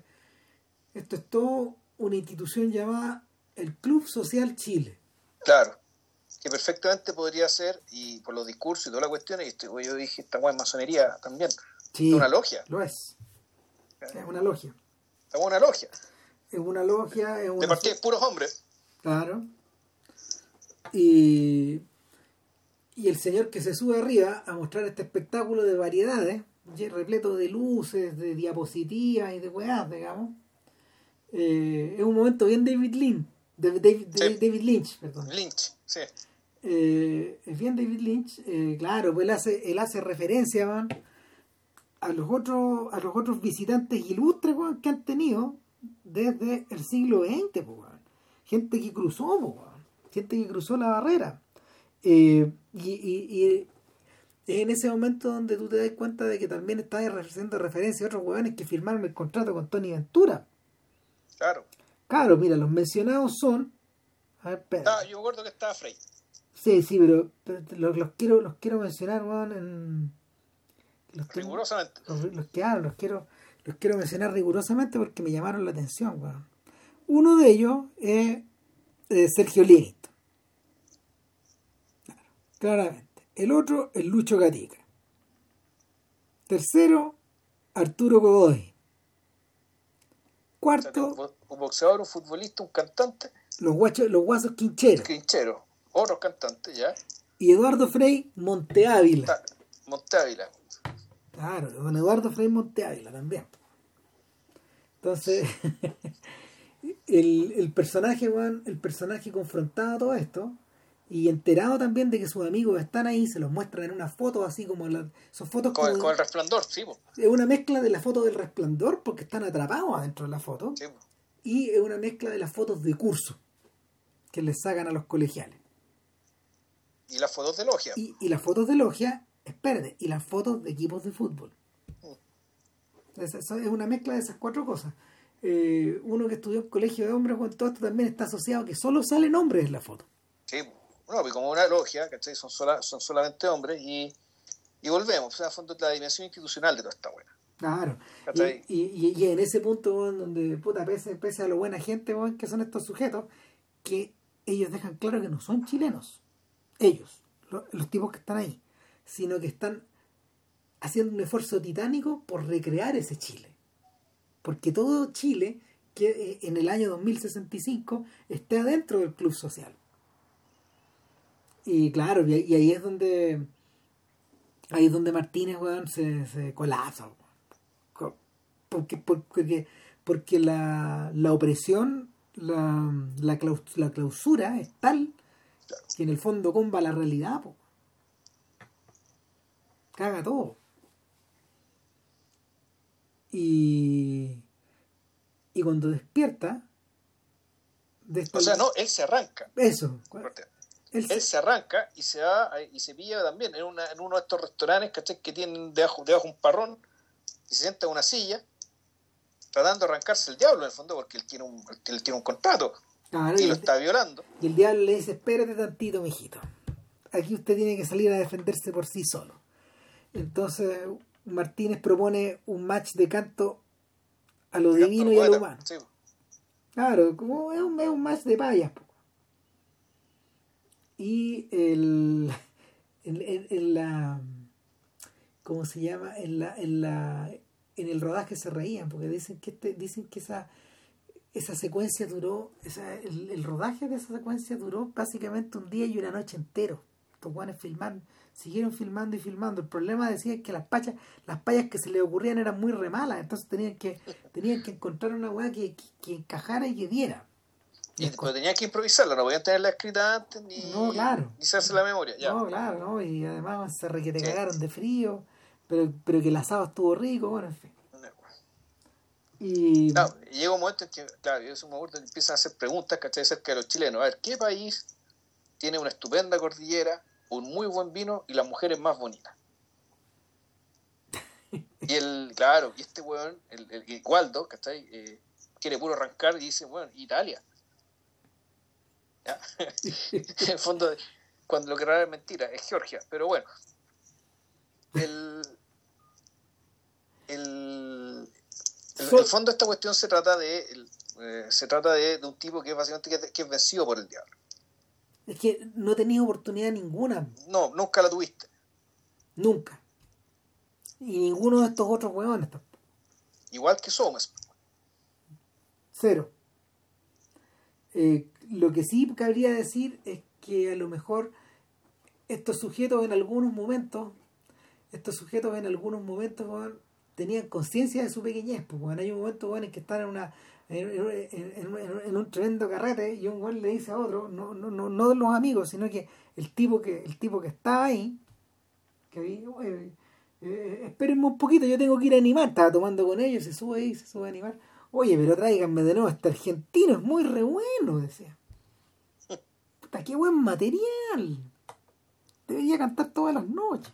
esto es todo una institución llamada el Club Social Chile. Claro, que perfectamente podría ser, y por los discursos y toda la cuestión, y esto, yo dije, esta es masonería también, Sí, es una logia, lo es. Es una logia. es una logia, Es una logia, es de una... partida de puros hombres. Claro. Y, y el señor que se sube arriba a mostrar este espectáculo de variedades, repleto de luces, de diapositivas y de weás, digamos. Eh, es un momento bien David Lynch. David, Lynch, perdón. Lynch, sí. Eh, es bien David Lynch, eh, claro, pues él hace, él hace referencia man, a los otros, a los otros visitantes ilustres que han tenido desde el siglo XX, pues, gente que cruzó, pues, gente que cruzó la barrera. Eh, y, y- y es en ese momento donde tú te das cuenta de que también estás haciendo referencia a otros weones que firmaron el contrato con Tony Ventura. Claro. Claro, mira, los mencionados son. A ver, espera. Estaba- yo me acuerdo que estaba Frey. Sí, sí, pero, los, los quiero los quiero mencionar, weón, en los, rigurosamente. los, los que ah, los quiero los quiero mencionar rigurosamente porque me llamaron la atención, weón. Uno de ellos es eh, Sergio Livingston. Claro, claramente. El otro es Lucho Gatica. Tercero, Arturo Godoy. O sea, Cuarto, un bo- un boxeador, un futbolista, un cantante, los guachos, los guasos quincheros. quinchero, otros cantantes, ¿ya? Y Eduardo Frei Monteávila. Está Montávila. Claro, don Eduardo Frei Monteávila también. Entonces, (laughs) el, el personaje, weón, el personaje confrontado a todo esto y enterado también de que sus amigos están ahí, se los muestran en una foto así como la, son fotos Con, como- con el resplandor, sí, po, es una mezcla de la foto del resplandor porque están atrapados adentro de la foto sí, y es una mezcla de las fotos de curso que les sacan a los colegiales. Y las fotos de logia. Y, y las fotos de logia, espérate, y las fotos de equipos de fútbol. Es, es- es una mezcla de esas cuatro cosas. Eh, uno que estudió en colegio de hombres, con todo esto también está asociado que solo salen hombres en la foto. Sí, po. No, pues como una logia, ¿cachai? Son, sola, son solamente hombres y, y volvemos, o sea, a fondo la dimensión institucional de toda esta buena. Claro. Y, y, en ese punto, donde, puta, pese, pese a lo buena gente, que son estos sujetos, que ellos dejan claro que no son chilenos. Ellos, lo- los tipos que están ahí. Sino que están haciendo un esfuerzo titánico por recrear ese Chile. Porque todo Chile, que eh, en el año 2065, está adentro del club social. Y claro, y, y ahí es donde ahí es donde Martínez weón, se, se colapsa. Porque, porque, porque la, la opresión, la, la, claus- la clausura es tal que en el fondo comba la realidad. po. Caga todo. Y, y cuando despierta, de esta- O sea, no, él se arranca. Eso. Él se arranca y se va a- y se pilla también en, una, en uno de estos restaurantes ¿cachai? que tienen debajo, debajo un parrón y se sienta en una silla tratando de arrancarse el diablo en el fondo porque él tiene un, él tiene un contrato Claro, y y lo está violando. Y el diablo le dice, espérate tantito, mijito. Aquí usted tiene que salir a defenderse por sí solo. Entonces, Martínez propone un match de canto a lo divino y a lo humano. Claro, como es un, es un match de payas. Y el, en, la ¿cómo se llama? En la, en la en el rodaje se reían porque dicen que este, dicen que esa esa secuencia duró esa, el, rodaje de esa secuencia duró básicamente un día y una noche entero estos guanes siguieron filmando y filmando. El problema decía que las payas, las payas que se le ocurrían eran muy remalas, entonces tenían que, tenían que encontrar una weá que, que, encajara y que diera. Y, pero tenían que improvisarla, no podían tenerla escrita antes ni, no, claro. ni hacerse la memoria. Ya. No, claro, no, y además se re que te cagaron de frío, pero, pero que el asado estuvo rico, bueno, en fin. Y... llega un momento en que, claro, un momento en que empiezan a hacer preguntas, ¿cachai? Acerca de los chilenos. A ver, ¿qué país tiene una estupenda cordillera, un muy buen vino y las mujeres más bonitas. Y el, (laughs) claro, y este weón, el, el, Waldo, ¿cachai? Eh, quiere puro arrancar y dice, bueno, Italia. (laughs) en el fondo, cuando lo que realmente es mentira, es Georgia, pero bueno. El, el, el, fondo de esta cuestión se trata de eh, se trata de, un tipo que es básicamente que, que es vencido por el diablo. Es que no tenías oportunidad ninguna. No, nunca la tuviste. Nunca. Y ninguno de estos otros huevones Igual que somos. Cero. Eh, lo que sí cabría decir es que a lo mejor estos sujetos en algunos momentos, estos sujetos en algunos momentos tenían conciencia de su pequeñez. Pues, hay un momento bueno, en que están en una en, un tremendo carrete y un güey le dice a otro, no, no, no, no de los amigos, sino que el tipo que, el tipo que estaba ahí, que eh, eh, espérenme un poquito, yo tengo que ir a animar, estaba tomando con ellos, se sube ahí, se sube a animar. Oye, pero tráiganme de nuevo, este argentino es muy re bueno, decía. Puta, qué buen material. Debería cantar todas las noches.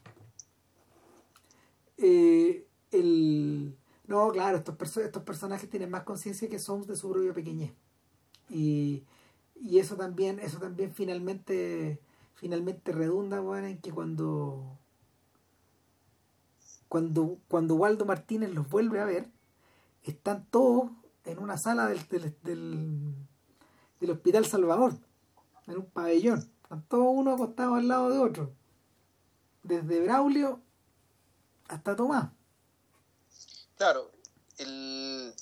Eh, el no, claro, estos, personajes tienen más conciencia que son de su propia pequeñez. Y, y eso también, eso también finalmente, finalmente redunda en que cuando, cuando, cuando Waldo Martínez los vuelve a ver, están todos en una sala del, del, del, Hospital Salvador, en un pabellón. Están todos uno acostados al lado de otro. Desde Braulio hasta Tomás. Claro, el...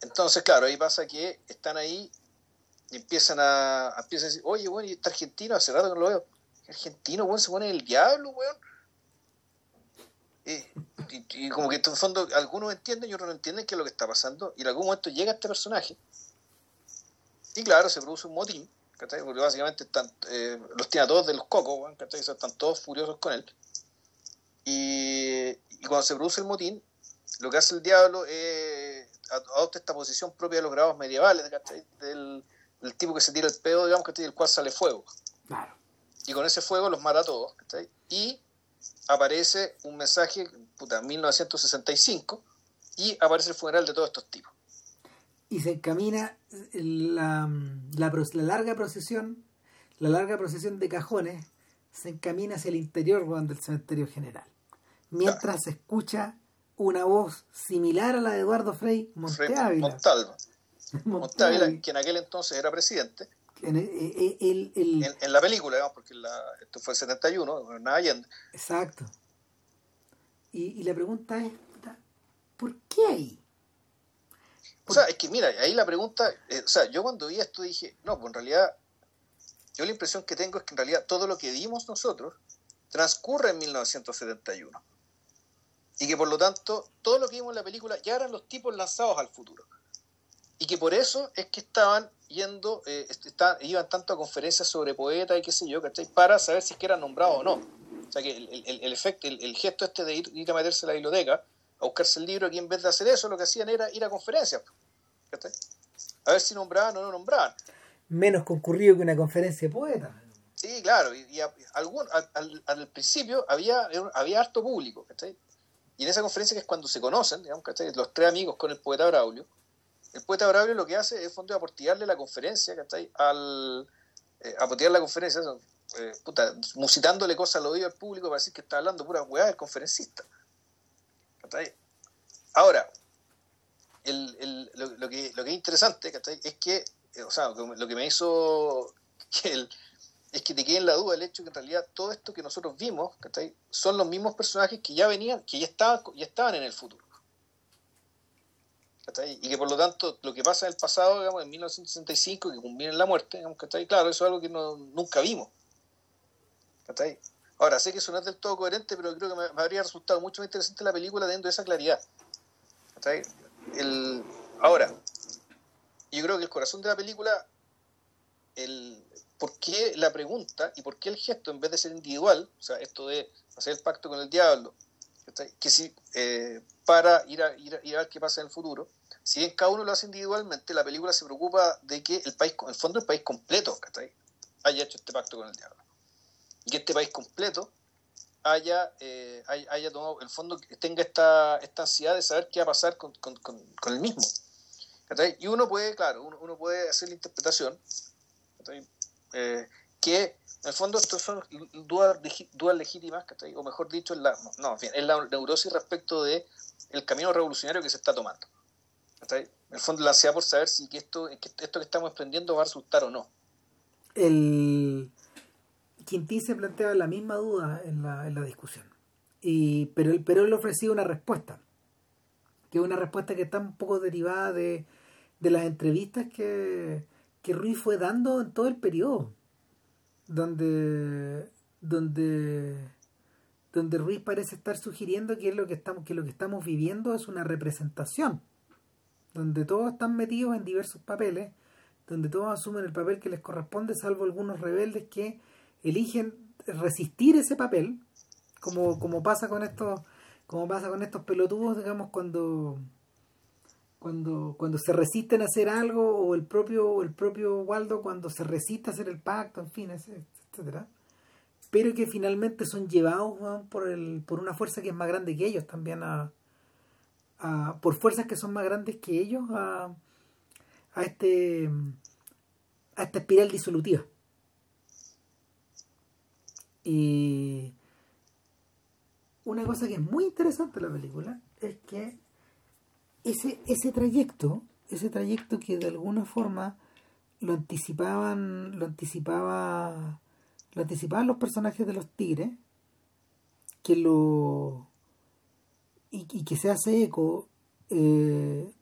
entonces, claro, ahí pasa que están ahí y empiezan a, empiezan a decir, oye, bueno, y este argentino, hace rato que no lo veo. argentino, bueno, se pone el diablo, weón. y, como que en el fondo algunos entienden y otros no entienden qué es lo que está pasando. Y en algún momento llega este personaje. Y claro, se produce un motín. Porque básicamente están, eh, los tiene a todos de los cocos, están todos furiosos con él. Y, y cuando se produce el motín, lo que hace el diablo es adopta esta posición propia de los grabados medievales, Del, del, tipo que se tira el pedo, digamos, que del cual sale fuego. Claro. Y con ese fuego los mata a todos. Y aparece un mensaje, puta, 1965, y aparece el funeral de todos estos tipos. Y se encamina la, la, la larga procesión, la larga procesión de cajones, se encamina hacia el interior del cementerio general mientras se escucha una voz similar a la de Eduardo Frei Monteávila. Montalva. (laughs) Monteávila, que en aquel entonces era presidente. En, en, la película, digamos, porque esto fue el 71, nada Allende. Exacto. Y, la pregunta es, ¿por qué ahí? O sea, es que mira, ahí la pregunta, eh, o sea, yo cuando vi esto dije, no, pues en realidad, yo la impresión que tengo es que en realidad todo lo que vimos nosotros transcurre en 1971 y que por lo tanto todo lo que vimos en la película ya eran los tipos lanzados al futuro. Y que por eso es que estaban yendo eh, iban tanto a conferencias sobre poetas y qué sé yo para saber si es que eran nombrados o no. O sea que el, efecto el, gesto este de ir, a meterse a la biblioteca a buscarse el libro aquí en vez de hacer eso lo que hacían era ir a conferencias a ver si nombraban o no nombraban menos concurrido que una conferencia de poetas Sí, claro, y, algún, al, al, principio había, había harto público. Y en esa conferencia que es cuando se conocen, digamos, Los tres amigos con el poeta Braulio. El poeta Braulio lo que hace es fondo aportillarle la conferencia, ¿cachai? Al, eh, la conferencia, eh, puta, musitándole cosas al oído al público para decir que está hablando pura weá del conferencista. Ahora, lo, que, lo que es interesante es que, eh, o sea, lo que me hizo (laughs) es que te quede en la duda el hecho que en realidad todo esto que nosotros vimos son los mismos personajes que ya venían, que ya estaban, ya estaban en el futuro. Y que por lo tanto lo que pasa en el pasado, digamos, en 1965, que en la muerte, digamos, claro, eso es algo que no, nunca vimos. Ahora, sé que eso no es del todo coherente, pero creo que me, habría resultado mucho más interesante la película dentro de esa claridad. Ahora, yo creo que el corazón de la película, el, ¿por qué la pregunta y por qué el gesto, en vez de ser individual, o sea, esto de hacer el pacto con el diablo, que si eh, para ir a, ir, a, ver qué pasa en el futuro, si bien cada uno lo hace individualmente, la película se preocupa de que el país, en el fondo el país completo, haya hecho este pacto con el diablo. Y este país completo haya, eh, haya, tomado, el fondo, tenga esta, esta ansiedad de saber qué va a pasar con, con, con, el mismo. Y uno puede, claro, uno, uno puede hacer la interpretación eh, que en el fondo estos son dudas, dudas legítimas, o mejor dicho, la, no, es la neurosis respecto de el camino revolucionario que se está tomando. En el fondo la ansiedad por saber si esto, que esto que estamos emprendiendo va a resultar o no. El Quintín se planteaba la misma duda en la, en la discusión. Y, pero, pero él ofrecía una respuesta, que es una respuesta que está un poco derivada de, de las entrevistas que, que Ruiz fue dando en todo el periodo, donde, donde, donde Ruiz parece estar sugiriendo que, es lo que, estamos, que lo que estamos viviendo es una representación, donde todos están metidos en diversos papeles, donde todos asumen el papel que les corresponde, salvo algunos rebeldes que eligen resistir ese papel, como, como pasa con estos, como pasa con estos pelotudos, digamos, cuando cuando, cuando se resisten a hacer algo o el propio el propio Waldo cuando se resiste a hacer el pacto en fin etcétera pero que finalmente son llevados por el por una fuerza que es más grande que ellos también a, a por fuerzas que son más grandes que ellos a, a este a esta espiral disolutiva y una cosa que es muy interesante en la película es que ese, ese trayecto, ese trayecto que de alguna forma lo anticipaban, lo anticipaba, lo anticipaban los personajes de los tigres, que lo y, que se hace eco eh,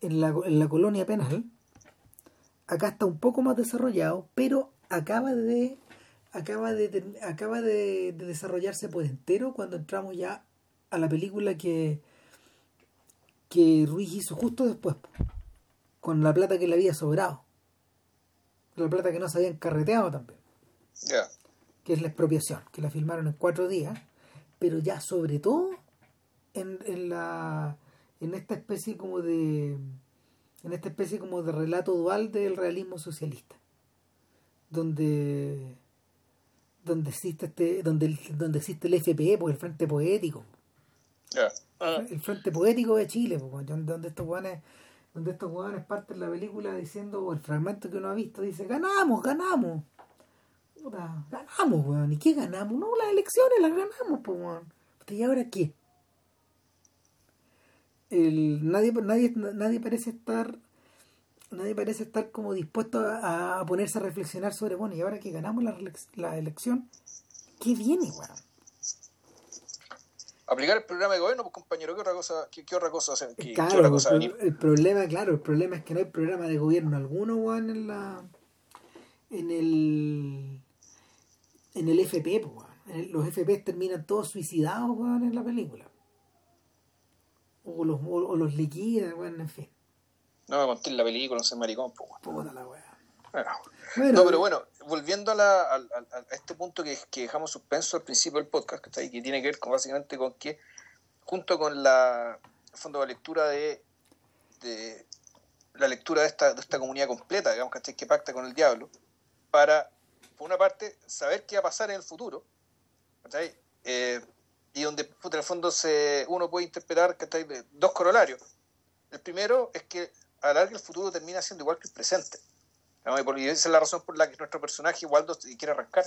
en, la, en la colonia penal, acá está un poco más desarrollado, pero acaba de acaba de acaba de, de desarrollarse por entero cuando entramos ya a la película que que Ruiz hizo justo después, con la plata que le había sobrado. La plata que no se habían carreteado también. Que es la expropiación, que la filmaron en cuatro días, pero ya sobre todo en, en la en esta especie como de en esta especie como de relato dual del realismo socialista donde donde existe este donde donde existe el FPE pues el frente poético Ah. El Frente Poético de Chile, donde estos guanes donde estos guanes parten la película diciendo, o el fragmento que uno ha visto dice, ganamos, ganamos. ganamos, weón. ¿Y qué ganamos? No, las elecciones las ganamos, pues, weón. ¿Y ahora qué? El, nadie, nadie, nadie parece estar nadie parece estar como dispuesto a, ponerse a reflexionar sobre, bueno, y ahora que ganamos la, la elección, ¿qué viene, weón? aplicar el programa de gobierno, pues compañero, ¿qué otra cosa, qué, otra cosa hacer? ¿Qué, claro, otra cosa el, el, problema, claro, el problema es que no hay programa de gobierno alguno, weón, en la en el en el FP, pues, los FP terminan todos suicidados, weón, en la película. O los, o, los liquidan, weón, en fin. No me conté la película, no sé maricón, pues. Puta la weá. Bueno, no, pero bueno, volviendo a, la, a, este punto que, que, dejamos suspenso al principio del podcast, que, que tiene que ver con, básicamente con que, junto con la fondo de lectura de, de la lectura de esta, de esta comunidad completa, digamos, ¿cachai? que pacta con el diablo, para, por una parte, saber qué va a pasar en el futuro, eh, y donde en el fondo se, uno puede interpretar ¿cachai? dos corolarios. El primero es que a la larga el futuro termina siendo igual que el presente. Y esa es la razón por la que nuestro personaje Waldo quiere arrancar.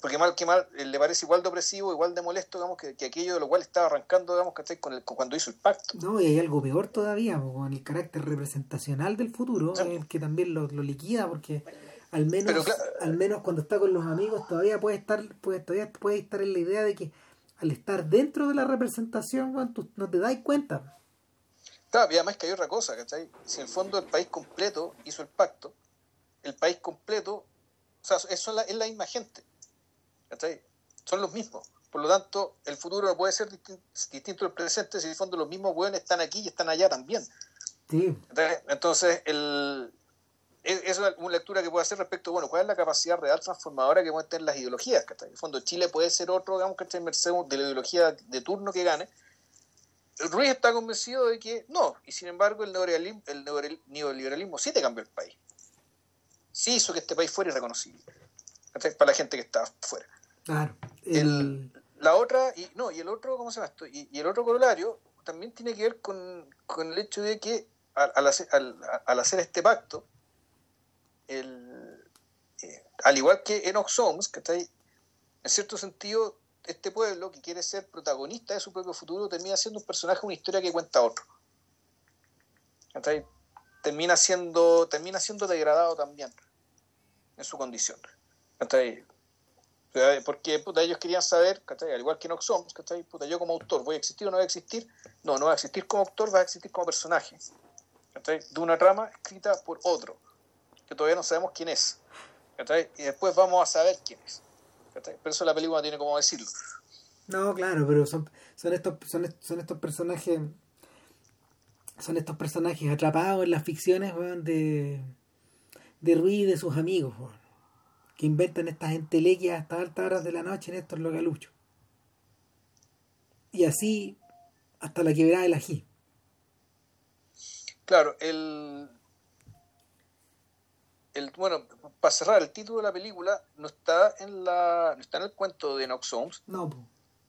Porque mal que mal le parece igual de opresivo, igual de molesto, digamos, que, aquello de lo cual estaba arrancando, digamos, Con el, cuando hizo el pacto. No, y hay algo peor todavía, con el carácter representacional del futuro, el que también lo, liquida, porque al menos, al menos cuando está con los amigos todavía puede estar, puede, todavía puede estar en la idea de que al estar dentro de la representación, no te das cuenta. Claro, y además que hay otra cosa, ¿cachai? Si en el fondo el país completo hizo el pacto, el país completo, o sea, eso es la, es la misma gente son los mismos. Por lo tanto, el futuro no puede ser distinto, del presente si en el fondo los mismos hueones están aquí y están allá también. Entonces, el, es una lectura que puede hacer respecto, bueno, cuál es la capacidad real transformadora que pueden tener las ideologías. En el fondo, Chile puede ser otro, digamos, que merced de la ideología de turno que gane. Ruiz está convencido de que no, y sin embargo el neoliberalismo, el neoliberalismo sí te cambió el país. Sí hizo que este país fuera irreconocible. Para la gente que está fuera. Claro. El... la otra, y no, y el otro, ¿cómo se llama esto? Y, el otro corolario también tiene que ver con, el hecho de que al, hacer, este pacto, el, eh, al igual que en Oxoms, que está ahí, en cierto sentido, este pueblo que quiere ser protagonista de su propio futuro termina siendo un personaje, una historia que cuenta otro. Termina siendo, termina siendo degradado también en su condición. Porque puta, ellos querían saber, al igual que no somos, puta, yo como autor, ¿voy a existir o no voy a existir? No, no voy a existir como autor, voy a existir como personaje. De una trama escrita por otro, que todavía no sabemos quién es. Y después vamos a saber quién es. Pero eso la película no tiene cómo decirlo. No, claro, pero son, son, estos, son, son estos personajes son estos personajes atrapados en las ficciones de, de Ruiz y de sus amigos que inventan estas entelequias hasta altas horas de la noche en estos localuchos. Y así hasta la quebrada del ají. Claro, el, el bueno, para cerrar, el título de la película no está en la no está en el cuento de Nox Holmes. No.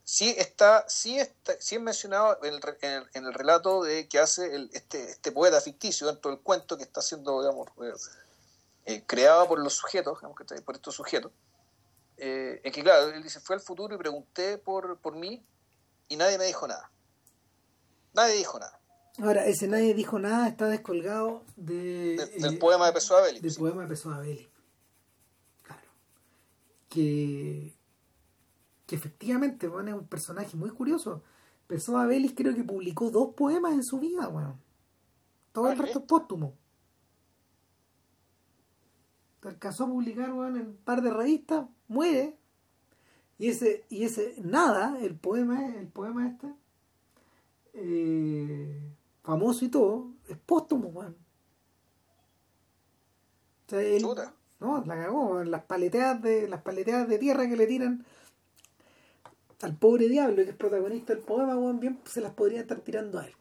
Sí está, sí está, sí es mencionado en el, en el, relato de que hace el, este, este poeta ficticio dentro del cuento que está haciendo, digamos, eh, eh, creada por los sujetos, digamos que por estos sujetos, eh, en que claro, él dice, fue al futuro y pregunté por, por mí y nadie me dijo nada. Nadie dijo nada. Ahora, ese nadie dijo nada está descolgado de, del poema de Pessoa Belli. Del poema de Pessoa Belli. Claro. Que, que efectivamente bueno, es un personaje muy curioso. Pessoa Belli creo que publicó dos poemas en su vida, bueno. Todo el resto es póstumo alcanzó a publicar en un par de revistas, muere. Y ese, y ese nada, el poema, el poema este, eh, famoso y todo, es póstumo, weón. no, la cagó, las paleteadas de, las paleteadas de tierra que le tiran al pobre diablo que es protagonista del poema, weón, bien se las podría estar tirando a él,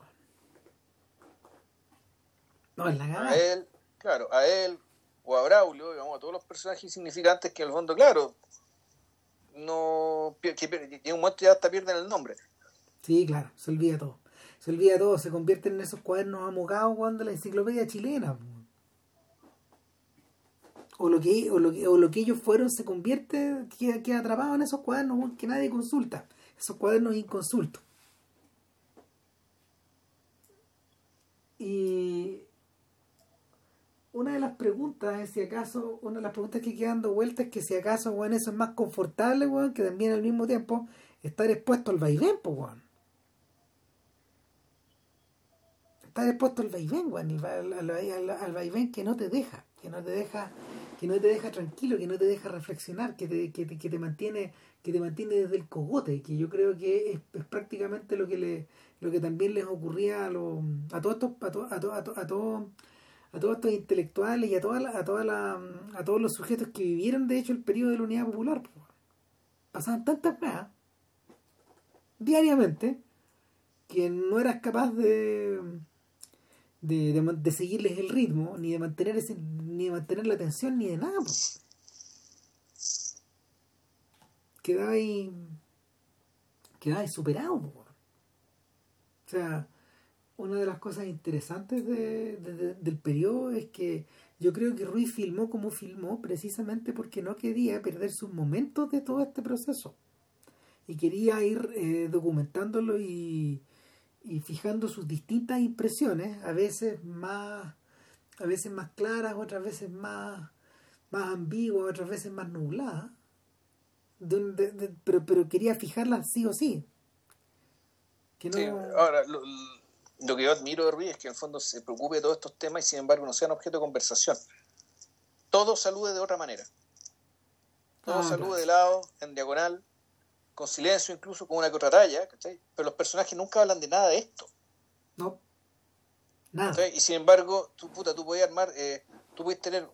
No, es la cagada. A él, claro, a él, o a Braulio, digamos, a todos los personajes insignificantes que el fondo, claro, no que, en un momento ya hasta pierden el nombre. Sí, claro, se olvida todo. Se olvida todo, se convierten en esos cuadernos amogados cuando la enciclopedia chilena. O lo, que, o, lo que, o lo que ellos fueron se convierte, queda, queda atrapado en esos cuadernos que nadie consulta. Esos cuadernos inconsultos. Y una de las preguntas es si acaso, una de las preguntas que quedan dando vueltas es que si acaso, bueno, eso es más confortable, weón, que también al mismo tiempo estar expuesto al vaivén, pues, weón. Estar expuesto al vaivén, weón, al, al, vaivén que no te deja, que no te deja, que no te deja tranquilo, que no te deja reflexionar, que te, que te, mantiene, que te mantiene desde el cogote, que yo creo que es, prácticamente lo que le, lo que también les ocurría a los, a todos estos, a, a, a, a todos a todos estos intelectuales y a, toda a, toda la, a todos los sujetos que vivieron, de hecho, el periodo de la Unidad Popular. Pasaban tantas cosas diariamente que no eras capaz de, de, de, seguirles el ritmo, ni de mantener ese, ni de mantener la atención, ni de nada. Ahí, quedaba ahí superado. O sea, una de las cosas interesantes de, del periodo es que yo creo que Ruiz filmó como filmó precisamente porque no quería perder sus momentos de todo este proceso y quería ir eh, documentándolo y, y fijando sus distintas impresiones, a veces más, a veces más claras, otras veces más, más ambiguas, otras veces más nubladas, pero, pero quería fijarlas sí o sí. Que no... ahora, lo, lo, que yo admiro de Ruiz es que en el fondo se preocupe de todos estos temas y sin embargo no sean objeto de conversación. Todo salude de otra manera. Todo ah, salude de lado, en diagonal, con silencio incluso, con una que otra talla, ¿cachai? Pero los personajes nunca hablan de nada de esto. No. Nada. Y sin embargo, tú, puta, tú podías armar, eh, tú puedes tener,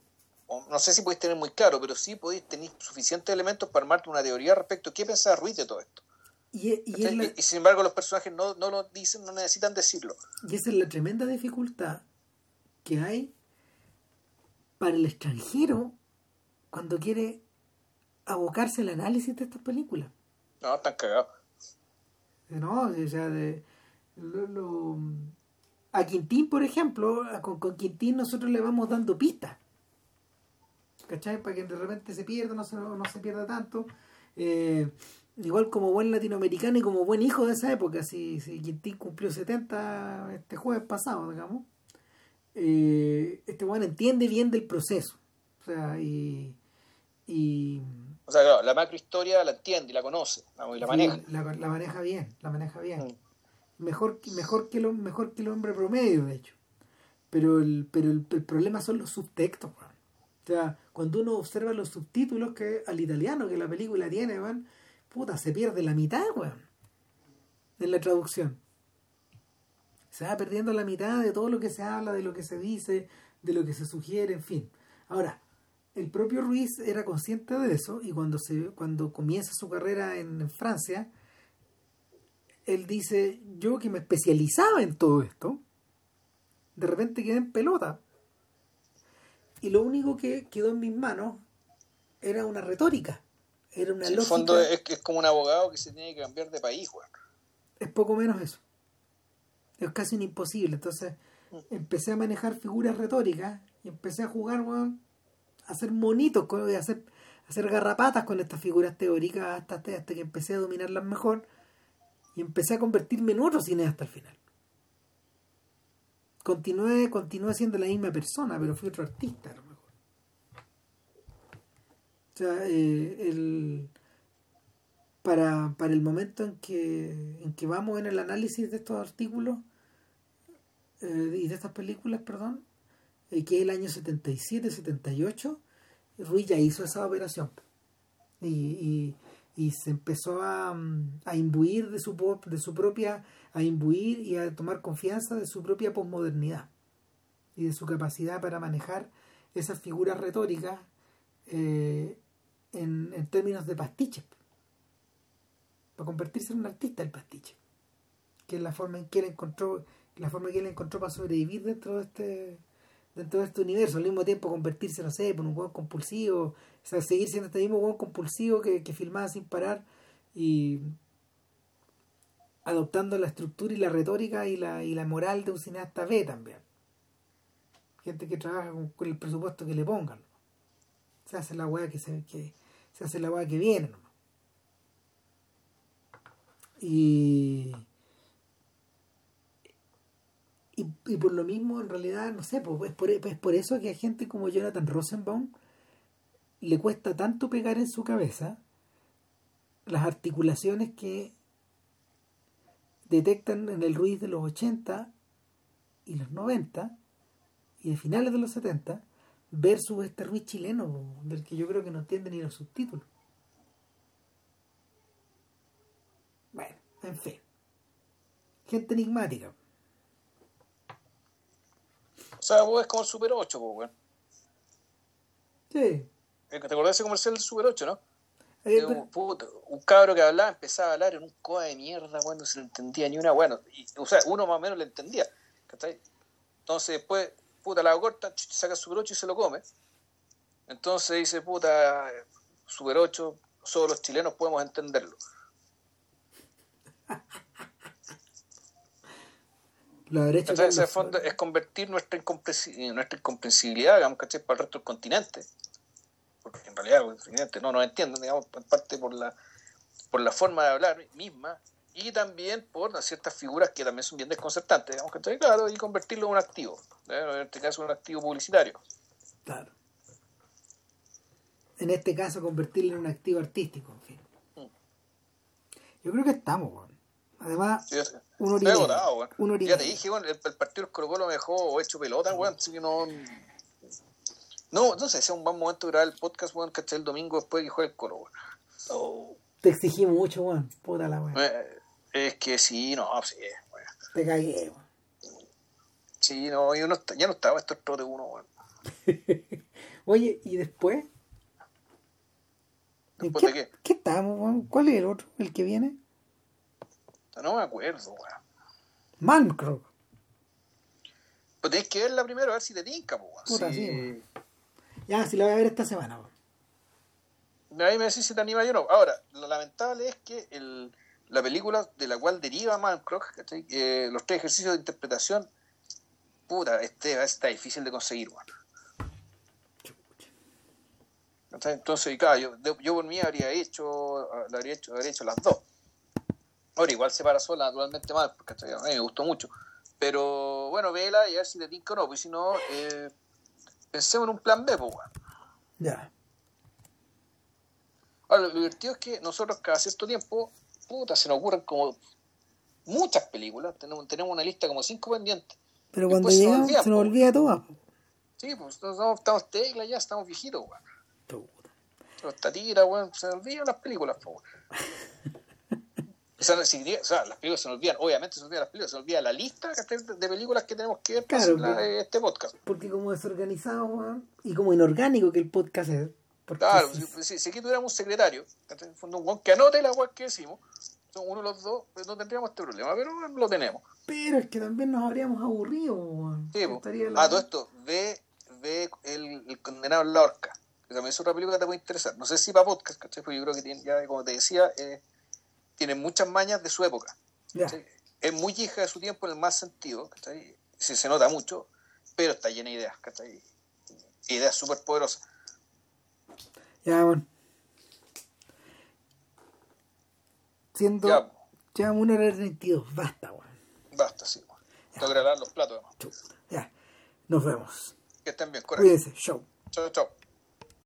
no sé si puedes tener muy claro, pero sí podés tener suficientes elementos para armarte una teoría respecto a qué pensaba Ruiz de todo esto. Y, y, sin embargo los personajes no, no lo dicen, no necesitan decirlo. Y esa es la tremenda dificultad que hay para el extranjero cuando quiere abocarse al análisis de estas películas. No, están cagados. No, o sea, de, a Quintín, por ejemplo, con, Quintín nosotros le vamos dando pistas. ¿Cachai? Para que de repente se pierda, no se, no se pierda tanto. Eh, igual como buen latinoamericano y como buen hijo de esa época, si, si Quintín cumplió 70 este jueves pasado, digamos, eh, este bueno entiende bien del proceso. O sea, y o sea, claro, la macrohistoria la entiende y la conoce, y la maneja. La, maneja bien, la maneja bien. Mm. Mejor, mejor, que lo, mejor que el hombre promedio, de hecho. Pero el, pero el, problema son los subtextos, O sea, cuando uno observa los subtítulos que al italiano que la película tiene, van, puta, se pierde la mitad, weón. En la traducción. Se va perdiendo la mitad de todo lo que se habla, de lo que se dice, de lo que se sugiere, en fin. Ahora, el propio Ruiz era consciente de eso y cuando, se, cuando comienza su carrera en, Francia, él dice, yo que me especializaba en todo esto, de repente quedé en pelota. Y lo único que quedó en mis manos era una retórica. Era una En el fondo es, es como un abogado que se tiene que cambiar de país, Es poco menos eso. Es casi un imposible. Entonces mm. empecé a manejar figuras retóricas y empecé a jugar, weón, hacer monitos, hacer, hacer garrapatas con estas figuras teóricas hasta, hasta que empecé a dominarlas mejor y empecé a convertirme en otro cineasta al final. Continué, continué siendo la misma persona, pero fui otro artista a lo mejor. O sea, eh, el, para, para el momento en que, en que vamos en el análisis de estos artículos eh, y de estas películas, perdón, eh, que el año 77, 78, Ruiz ya hizo esa operación. Y, y, se empezó a, a, imbuir de su, de su propia, a imbuir y a tomar confianza de su propia posmodernidad y de su capacidad para manejar esas figuras retóricas eh, en, en, términos de pastiche. Para convertirse en un artista del pastiche. Que es la forma en que él encontró, la forma en que él encontró para sobrevivir dentro de este dentro de este universo, al mismo tiempo convertirse, no sé, por un juego compulsivo, o sea, seguir siendo este mismo juego compulsivo que, que filmaba sin parar y adoptando la estructura y la retórica y la, y la moral de un cineasta B también. Gente que trabaja con, el presupuesto que le pongan. Se hace la weá que se, que, se hace la que viene. Y y, por lo mismo, en realidad, no sé, pues, es, por, es por eso que a gente como Jonathan Rosenbaum le cuesta tanto pegar en su cabeza las articulaciones que detectan en el Ruiz de los 80 y los 90 y de finales de los 70 versus este Ruiz chileno del que yo creo que no entiende ni los subtítulos. Bueno, en fin. Gente enigmática. Sea, vos es como el Super 8, pues, weón. Sí. ¿Te acordás de ese comercial del Super 8, no? Eh, un, un, cabro que hablaba, empezaba a hablar en un coa de mierda, weón, no se le entendía ni una, bueno, o sea, uno más o menos le entendía, ¿cachai? Entonces después, puta, la corta, saca el Super 8 y se lo come. Entonces dice, puta, Super 8, solo los chilenos podemos entenderlo. La derecha ¿Cachai? Ese Carlos fondo es convertir nuestra, incomprensi- nuestra incomprensibilidad, digamos, ¿cachai? para el resto del continente. Porque en realidad el continente no nos entienden, digamos, en parte por la, por la forma de hablar misma y también por ciertas figuras que también son bien desconcertantes, digamos, ¿cachai? Claro, y convertirlo en un activo, ¿eh? en este caso un activo publicitario. Claro. En este caso, convertirlo en un activo artístico, en fin. Mm. Yo creo que estamos, weón. Además, Sí, es- un orilla. agotado. Un. Ya te dije, weón, el, el partido del Colo Colo me dejó hecho pelota, weón, así que no... No, no sé, sea un buen momento grabar el podcast, weón, ¿cachai? El domingo después de que juegue el Colo, weón. Oh. Te exigí mucho, weón. Puta la weón. Eh, Es que sí, no, sí, weón. Te cagué, weón. Sí, no, yo no, ya no estaba estos trotes uno, weón. (laughs) Oye, ¿y después? ¿En ¿Después de qué? ¿Qué estamos, weón? ¿Cuál es el otro? ¿El que viene? No me acuerdo, weón. Malmkrog. Pero tenés que verla primero, a ver si te tinca, pues, weón. Puta, Sí. Ya, si la voy a ver esta semana, weón. Ahí me decís si te anima yo o no. Ahora, lo lamentable es que el, la película de la cual deriva ¿cachai? Eh, los tres ejercicios de interpretación, puta, este está difícil de conseguir, weón. Entonces, y claro, yo, yo por mí habría hecho, habría hecho, habría hecho las dos. Ahora, igual se para sola, naturalmente mal, porque a mí me gustó mucho. Pero bueno, vela y a ver si te tinca o no, pues si no, eh, pensemos en un plan B, pues, weón. Ya. Ahora, lo divertido es que nosotros cada cierto tiempo, puta, se nos ocurren como muchas películas. Tenemos, tenemos una lista como cinco pendientes. Pero cuando Después se nos llegamos, olvida, se nos po. olvida todo. po. Sí, pues estamos, estamos teclas ya, estamos viejitos, weón. Los tatiras, weón, se nos olvidan las películas, po, (laughs) O sea, si- o sea, las películas se nos olvidan, obviamente se nos olvidan las películas, se nos olvida la lista de películas que tenemos que ver para Claro, hacer la- pero- este podcast. Porque como desorganizado, weón, y como inorgánico que el podcast es. Claro, si- si, si, si aquí tuviéramos un secretario, un que anote la weá que decimos, son uno de los dos, pues no tendríamos este problema, pero lo tenemos. Pero es que también nos habríamos aburrido, weón. Sí, la- Ah, todo esto, ve, ve el, el condenado en la horca. Que también es otra película que te puede interesar. No sé si para podcast, ¿cachai? Porque yo creo que tiene, ya, como te decía, eh, tiene muchas mañas de su época. Es muy hija de su tiempo en el más sentido, ¿cachai? Se, se nota mucho, pero está llena de ideas, ¿cachai? Ideas súper poderosas. Ya, bueno. Siendo. Ya, Llevamos una hora y 32. Basta, weón. basta, sí. bueno. Tengo que los platos, además. Ya. Nos vemos. Que estén bien, correcto. Cuídense. Show. Chao, chao.